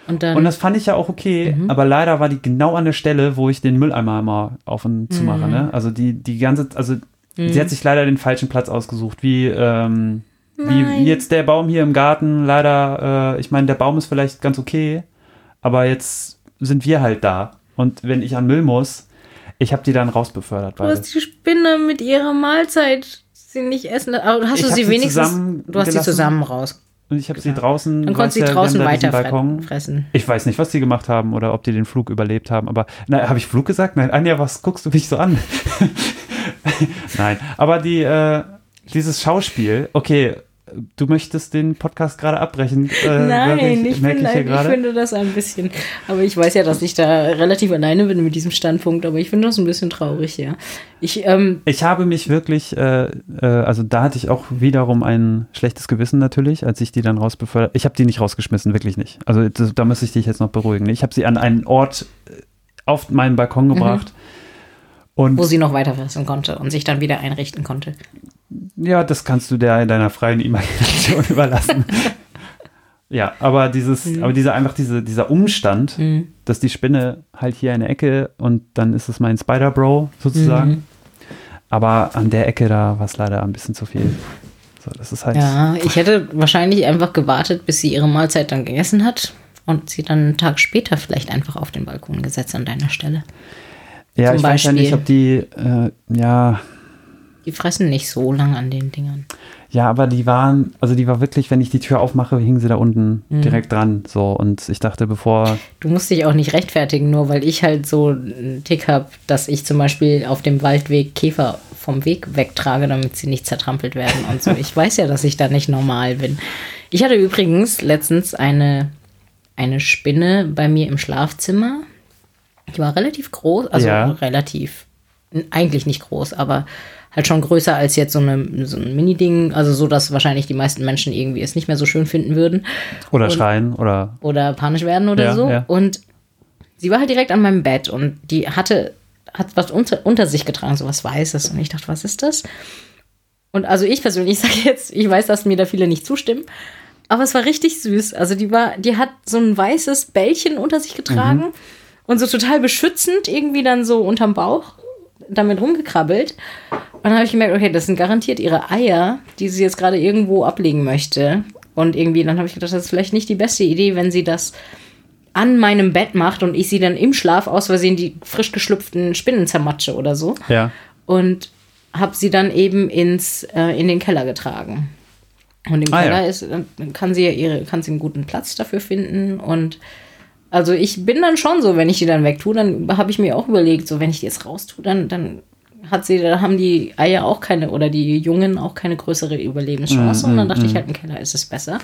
Und dann. Und das fand ich ja auch okay, Mhm. aber leider war die genau an der Stelle, wo ich den Mülleimer mal auf und zu mache, Mhm. ne? Also die, die ganze, also sie hat sich leider den falschen Platz ausgesucht, wie, ähm, wie, jetzt der Baum hier im Garten, leider, äh, ich meine, der Baum ist vielleicht ganz okay, aber jetzt sind wir halt da. Und wenn ich an Müll muss, ich habe die dann rausbefördert. du hast die Spinne mit ihrer Mahlzeit sie nicht essen. Aber hast Ich du sie wenigstens. Du hast sie zusammen raus. Und ich habe sie draußen. Du weißt sie ja, draußen weiter Balkon. fressen. Ich weiß nicht, was die gemacht haben oder ob die den Flug überlebt haben, aber na, habe ich Flug gesagt? Nein, Anja, was guckst du mich so an? Nein, aber die, äh, dieses Schauspiel, okay, du möchtest den Podcast gerade abbrechen. Äh, Nein, ich, merke bin, ich gerade. finde das ein bisschen. Aber ich weiß ja, dass ich da relativ alleine bin mit diesem Standpunkt. Aber ich finde das ein bisschen traurig, ja. Ich, ähm, Ich habe mich wirklich, äh, äh, also da hatte ich auch wiederum ein schlechtes Gewissen natürlich, als ich die dann rausbefördert. Ich habe die nicht rausgeschmissen, wirklich nicht. Also das, da muss ich dich jetzt noch beruhigen. Ich habe sie an einen Ort äh, auf meinen Balkon gebracht Und Wo sie noch weiter fressen konnte und sich dann wieder einrichten konnte. Ja, das kannst du der deiner freien Imagination überlassen. ja, aber dieses, Mhm. aber dieser einfach diese, dieser Umstand, dass die Spinne halt hier in der Ecke und dann ist es mein Spider-Bro sozusagen. Mhm. Aber an der Ecke, da war es leider ein bisschen zu viel. So, das ist halt. Ja, ich hätte wahrscheinlich einfach gewartet, bis sie ihre Mahlzeit dann gegessen hat und sie dann einen Tag später vielleicht einfach auf den Balkon gesetzt an deiner Stelle. Ja, zum ich weiß ja Beispiel. nicht, ob die, äh, ja, Die fressen nicht so lang an den Dingern. ja, aber die waren, also die war wirklich, wenn ich die Tür aufmache, hingen sie da unten Mhm. direkt dran. So, und ich dachte, bevor, Du musst dich auch nicht rechtfertigen, nur weil ich halt so einen Tick habe, dass ich zum Beispiel auf dem Waldweg Käfer vom Weg wegtrage, damit sie nicht zertrampelt werden und so. Ich weiß ja, dass ich da nicht normal bin. Ich hatte übrigens letztens eine, eine Spinne bei mir im Schlafzimmer. Die war relativ groß, also Ja. relativ, eigentlich nicht groß, aber halt schon größer als jetzt so, eine, so ein Mini-Ding. Also so, dass wahrscheinlich die meisten Menschen irgendwie es nicht mehr so schön finden würden oder Und- schreien oder, oder panisch werden oder Ja, so. ja. Und sie war halt direkt an meinem Bett und die hatte, hat was unter, unter sich getragen, so was Weißes. Und ich dachte, was ist das? Und also ich persönlich sage jetzt, ich weiß, dass mir da viele nicht zustimmen, aber es war richtig süß. Also die war, die hat so ein weißes Bällchen unter sich getragen Mhm. und so total beschützend irgendwie dann so unterm Bauch damit rumgekrabbelt. Und dann habe ich gemerkt, okay, das sind garantiert ihre Eier, die sie jetzt gerade irgendwo ablegen möchte. Und irgendwie, dann habe ich gedacht, das ist vielleicht nicht die beste Idee, wenn sie das an meinem Bett macht und ich sie dann im Schlaf aus Versehen die frisch geschlüpften Spinnen zermatsche oder so. ja. Und habe sie dann eben ins, äh, in den Keller getragen. Und im Ah, Keller ja. ist, dann kann sie ja ihre, kann sie einen guten Platz dafür finden. Und also ich bin dann schon so, wenn ich die dann wegtue, dann habe ich mir auch überlegt, so wenn ich die jetzt raustue, dann, dann hat sie, da haben die Eier auch keine oder die Jungen auch keine größere Überlebenschance. und dann dachte ich halt, im Keller ist es besser.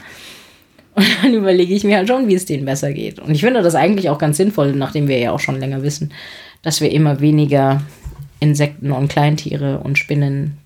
Und dann überlege ich mir halt schon, wie es denen besser geht. Und ich finde das eigentlich auch ganz sinnvoll, nachdem wir ja auch schon länger wissen, dass wir immer weniger Insekten und Kleintiere und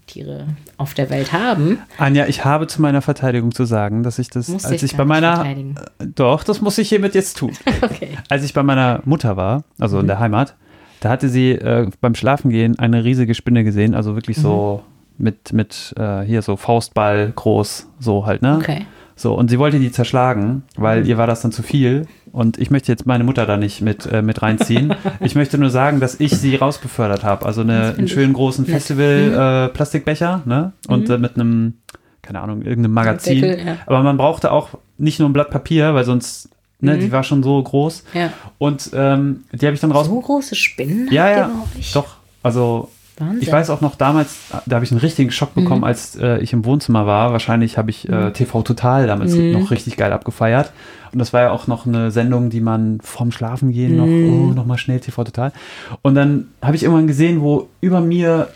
Spinnentiere auf der Welt haben. Anja, ich habe zu meiner Verteidigung zu sagen, dass ich das, Muss als ich gar bei meiner, verteidigen. doch, das muss ich hiermit jetzt tun. Okay. Als ich bei meiner Mutter war, also Mhm. in der Heimat, da hatte sie äh, beim Schlafengehen eine riesige Spinne gesehen, also wirklich so Mhm. mit, mit äh, hier so Faustball groß, so halt, ne? Okay. Mhm. So, und sie wollte die zerschlagen, weil ihr war das dann zu viel. Und ich möchte jetzt meine Mutter da nicht mit, äh, mit reinziehen. ich möchte nur sagen, dass ich sie rausbefördert habe. Also eine, einen schönen großen nett. Mhm. Festival-Plastikbecher, ne? Und äh, mit einem, keine Ahnung, irgendeinem Magazin. Deckel, ja. Aber man brauchte auch nicht nur ein Blatt Papier, weil sonst, ne, Mhm. die war schon so groß. Ja. Und ähm, die habe ich dann raus. So große Spinnen? ja, ja, doch. Also Wahnsinn. ich weiß auch noch damals, da habe ich einen richtigen Schock bekommen, Mhm. als äh, ich im Wohnzimmer war. Wahrscheinlich habe ich äh, TV Total damals Mhm. noch richtig geil abgefeiert. Und das war ja auch noch eine Sendung, die man vorm Schlafengehen noch, Mhm. oh, noch mal schnell TV Total. Und dann habe ich irgendwann gesehen, wo über mir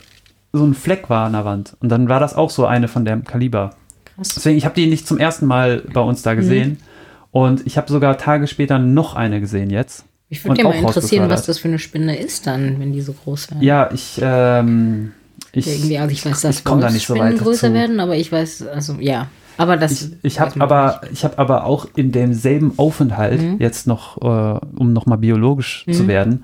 so ein Fleck war an der Wand. Und dann war das auch so eine von dem Kaliber. Krass. Deswegen, ich habe die nicht zum ersten Mal bei uns da gesehen. Mhm. Und ich habe sogar Tage später noch eine gesehen jetzt. Ich würde dir mal interessieren, was das für eine Spinne ist dann, wenn die so groß werden. Ja, ich, ähm, ich, Irgendwie, also ich weiß, dass ich da nicht so weit größer dazu. werden, aber ich weiß, also ja. Aber das. Ich, ich habe aber, ich habe aber auch in demselben Aufenthalt Mhm. jetzt noch, äh, um noch mal biologisch zu werden,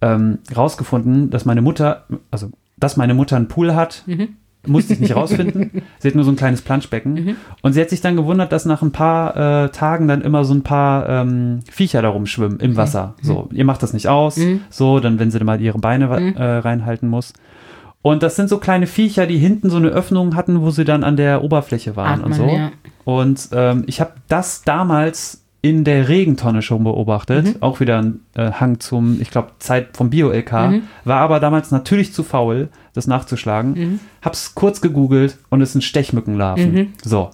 ähm, rausgefunden, dass meine Mutter, also dass meine Mutter einen Pool hat, Mhm. Musste ich nicht rausfinden. sie hat nur so ein kleines Planschbecken Mhm. und sie hat sich dann gewundert, dass nach ein paar äh, Tagen dann immer so ein paar ähm, Viecher da rumschwimmen im Wasser. So, ihr macht das nicht aus. Mhm. So, dann wenn sie dann mal ihre Beine Mhm. äh, reinhalten muss. Und das sind so kleine Viecher, die hinten so eine Öffnung hatten, wo sie dann an der Oberfläche waren und Atmen, so. ja. Und ähm, ich habe das damals in der Regentonne schon beobachtet. Mhm. Auch wieder ein äh, Hang zum, ich glaube, Zeit vom Bio-LK. Mhm. War aber damals natürlich zu faul, das nachzuschlagen. Mhm. Hab's kurz gegoogelt und es sind Stechmückenlarven. Mhm. So.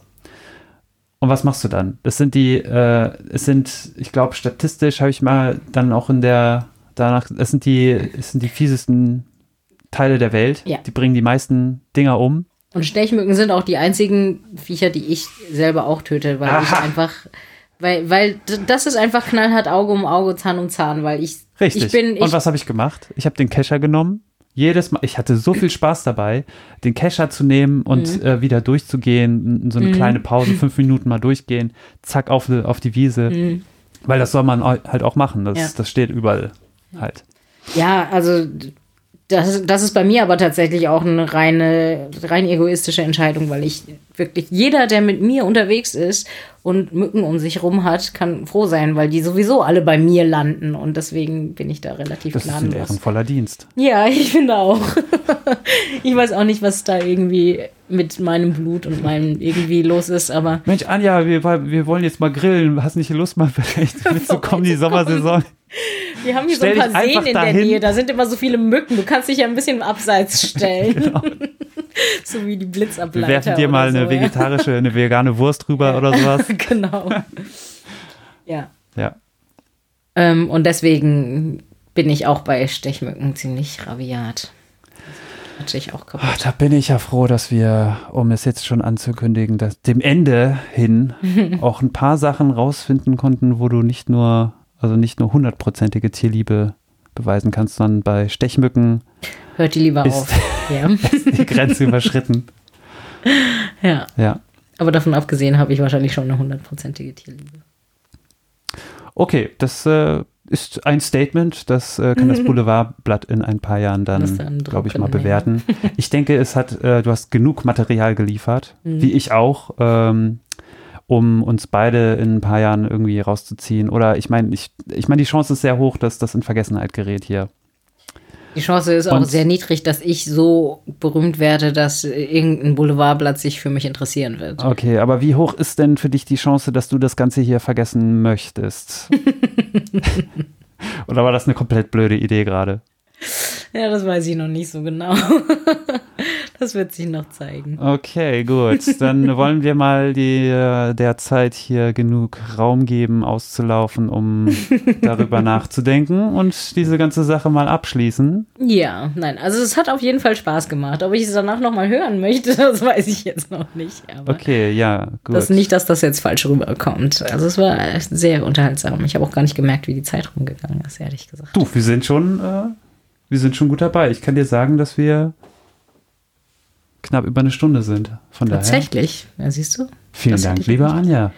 Und was machst du dann? Das sind die, äh, es sind, ich glaube, statistisch habe ich mal dann auch in der, danach, es sind die, es sind die fiesesten Teile der Welt. Ja. Die bringen die meisten Dinger um. Und Stechmücken sind auch die einzigen Viecher, die ich selber auch töte, weil ich Aha. einfach. Weil, weil das ist einfach knallhart Auge um Auge, Zahn um Zahn, weil ich. Richtig. Ich bin. Ich, und was habe ich gemacht? Ich habe den Kescher genommen. Jedes Mal, ich hatte so viel Spaß dabei, den Kescher zu nehmen und Mhm. äh, wieder durchzugehen, so eine kleine Pause, fünf Minuten mal durchgehen, zack auf, die- auf die Wiese. Mhm. Weil das soll man halt auch machen. Das, Ja. das steht überall halt. Ja, also das, das ist bei mir aber tatsächlich auch eine reine, rein egoistische Entscheidung, weil ich wirklich, jeder, der mit mir unterwegs ist und Mücken um sich rum hat, kann froh sein, weil die sowieso alle bei mir landen und deswegen bin ich da relativ Das ist ein ehrenvoller Dienst. Ja, ich finde auch. ich weiß auch nicht, was da irgendwie mit meinem Blut und meinem irgendwie los ist, aber Mensch, Anja, wir, wir wollen jetzt mal grillen. Hast nicht Lust, mal vielleicht mitzukommen, die Sommersaison? wir haben hier Stell so ein paar Seen in der dahin. Nähe, da sind immer so viele Mücken. Du kannst dich ja ein bisschen abseits stellen. so wie die Blitzableiter. Wir werfen dir mal oder eine so, vegetarische, eine vegane Wurst rüber oder sowas. Ja. genau. Ja. Ja. Ähm, und deswegen bin ich auch bei Stechmücken ziemlich rabiat. Hatte ich auch kaputt. Ach, da bin ich ja froh, dass wir, um es jetzt schon anzukündigen, dass dem Ende hin auch ein paar Sachen rausfinden konnten, wo du nicht nur, also nicht nur hundertprozentige Tierliebe beweisen kannst, sondern bei Stechmücken Hört die lieber auf. Ja. die Grenze überschritten. ja. Ja. Aber davon abgesehen habe ich wahrscheinlich schon eine hundertprozentige Tierliebe. Okay, das äh, ist ein Statement, das äh, kann das Boulevardblatt in ein paar Jahren dann, dann glaube ich, mal bewerten. Ich denke, es hat, äh, du hast genug Material geliefert, Mhm. wie ich auch, ähm, um uns beide in ein paar Jahren irgendwie rauszuziehen. Oder ich meine, ich, ich meine, die Chance ist sehr hoch, dass das in Vergessenheit gerät hier. Die Chance ist auch Und- sehr niedrig, dass ich so berühmt werde, dass irgendein Boulevardblatt sich für mich interessieren wird. Okay, aber wie hoch ist denn für dich die Chance, dass du das Ganze hier vergessen möchtest? Oder war das eine komplett blöde Idee gerade? Ja, das weiß ich noch nicht so genau. Das wird sich noch zeigen. Okay, gut. Dann wollen wir mal die, äh, der Zeit hier genug Raum geben, auszulaufen, um darüber nachzudenken und diese ganze Sache mal abschließen. Ja, nein, also es hat auf jeden Fall Spaß gemacht. Ob ich es danach nochmal hören möchte, das weiß ich jetzt noch nicht. Aber Okay, ja, gut. das nicht, dass das jetzt falsch rüberkommt. Also es war sehr unterhaltsam. Ich habe auch gar nicht gemerkt, wie die Zeit rumgegangen ist, ehrlich gesagt. Du, wir sind schon, äh, wir sind schon gut dabei. Ich kann dir sagen, dass wir knapp über eine Stunde sind. Von daher. Tatsächlich. Ja, siehst du? Vielen Dank, lieber. Anja.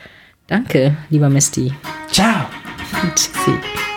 Danke, lieber Misty. Ciao. Tschüssi.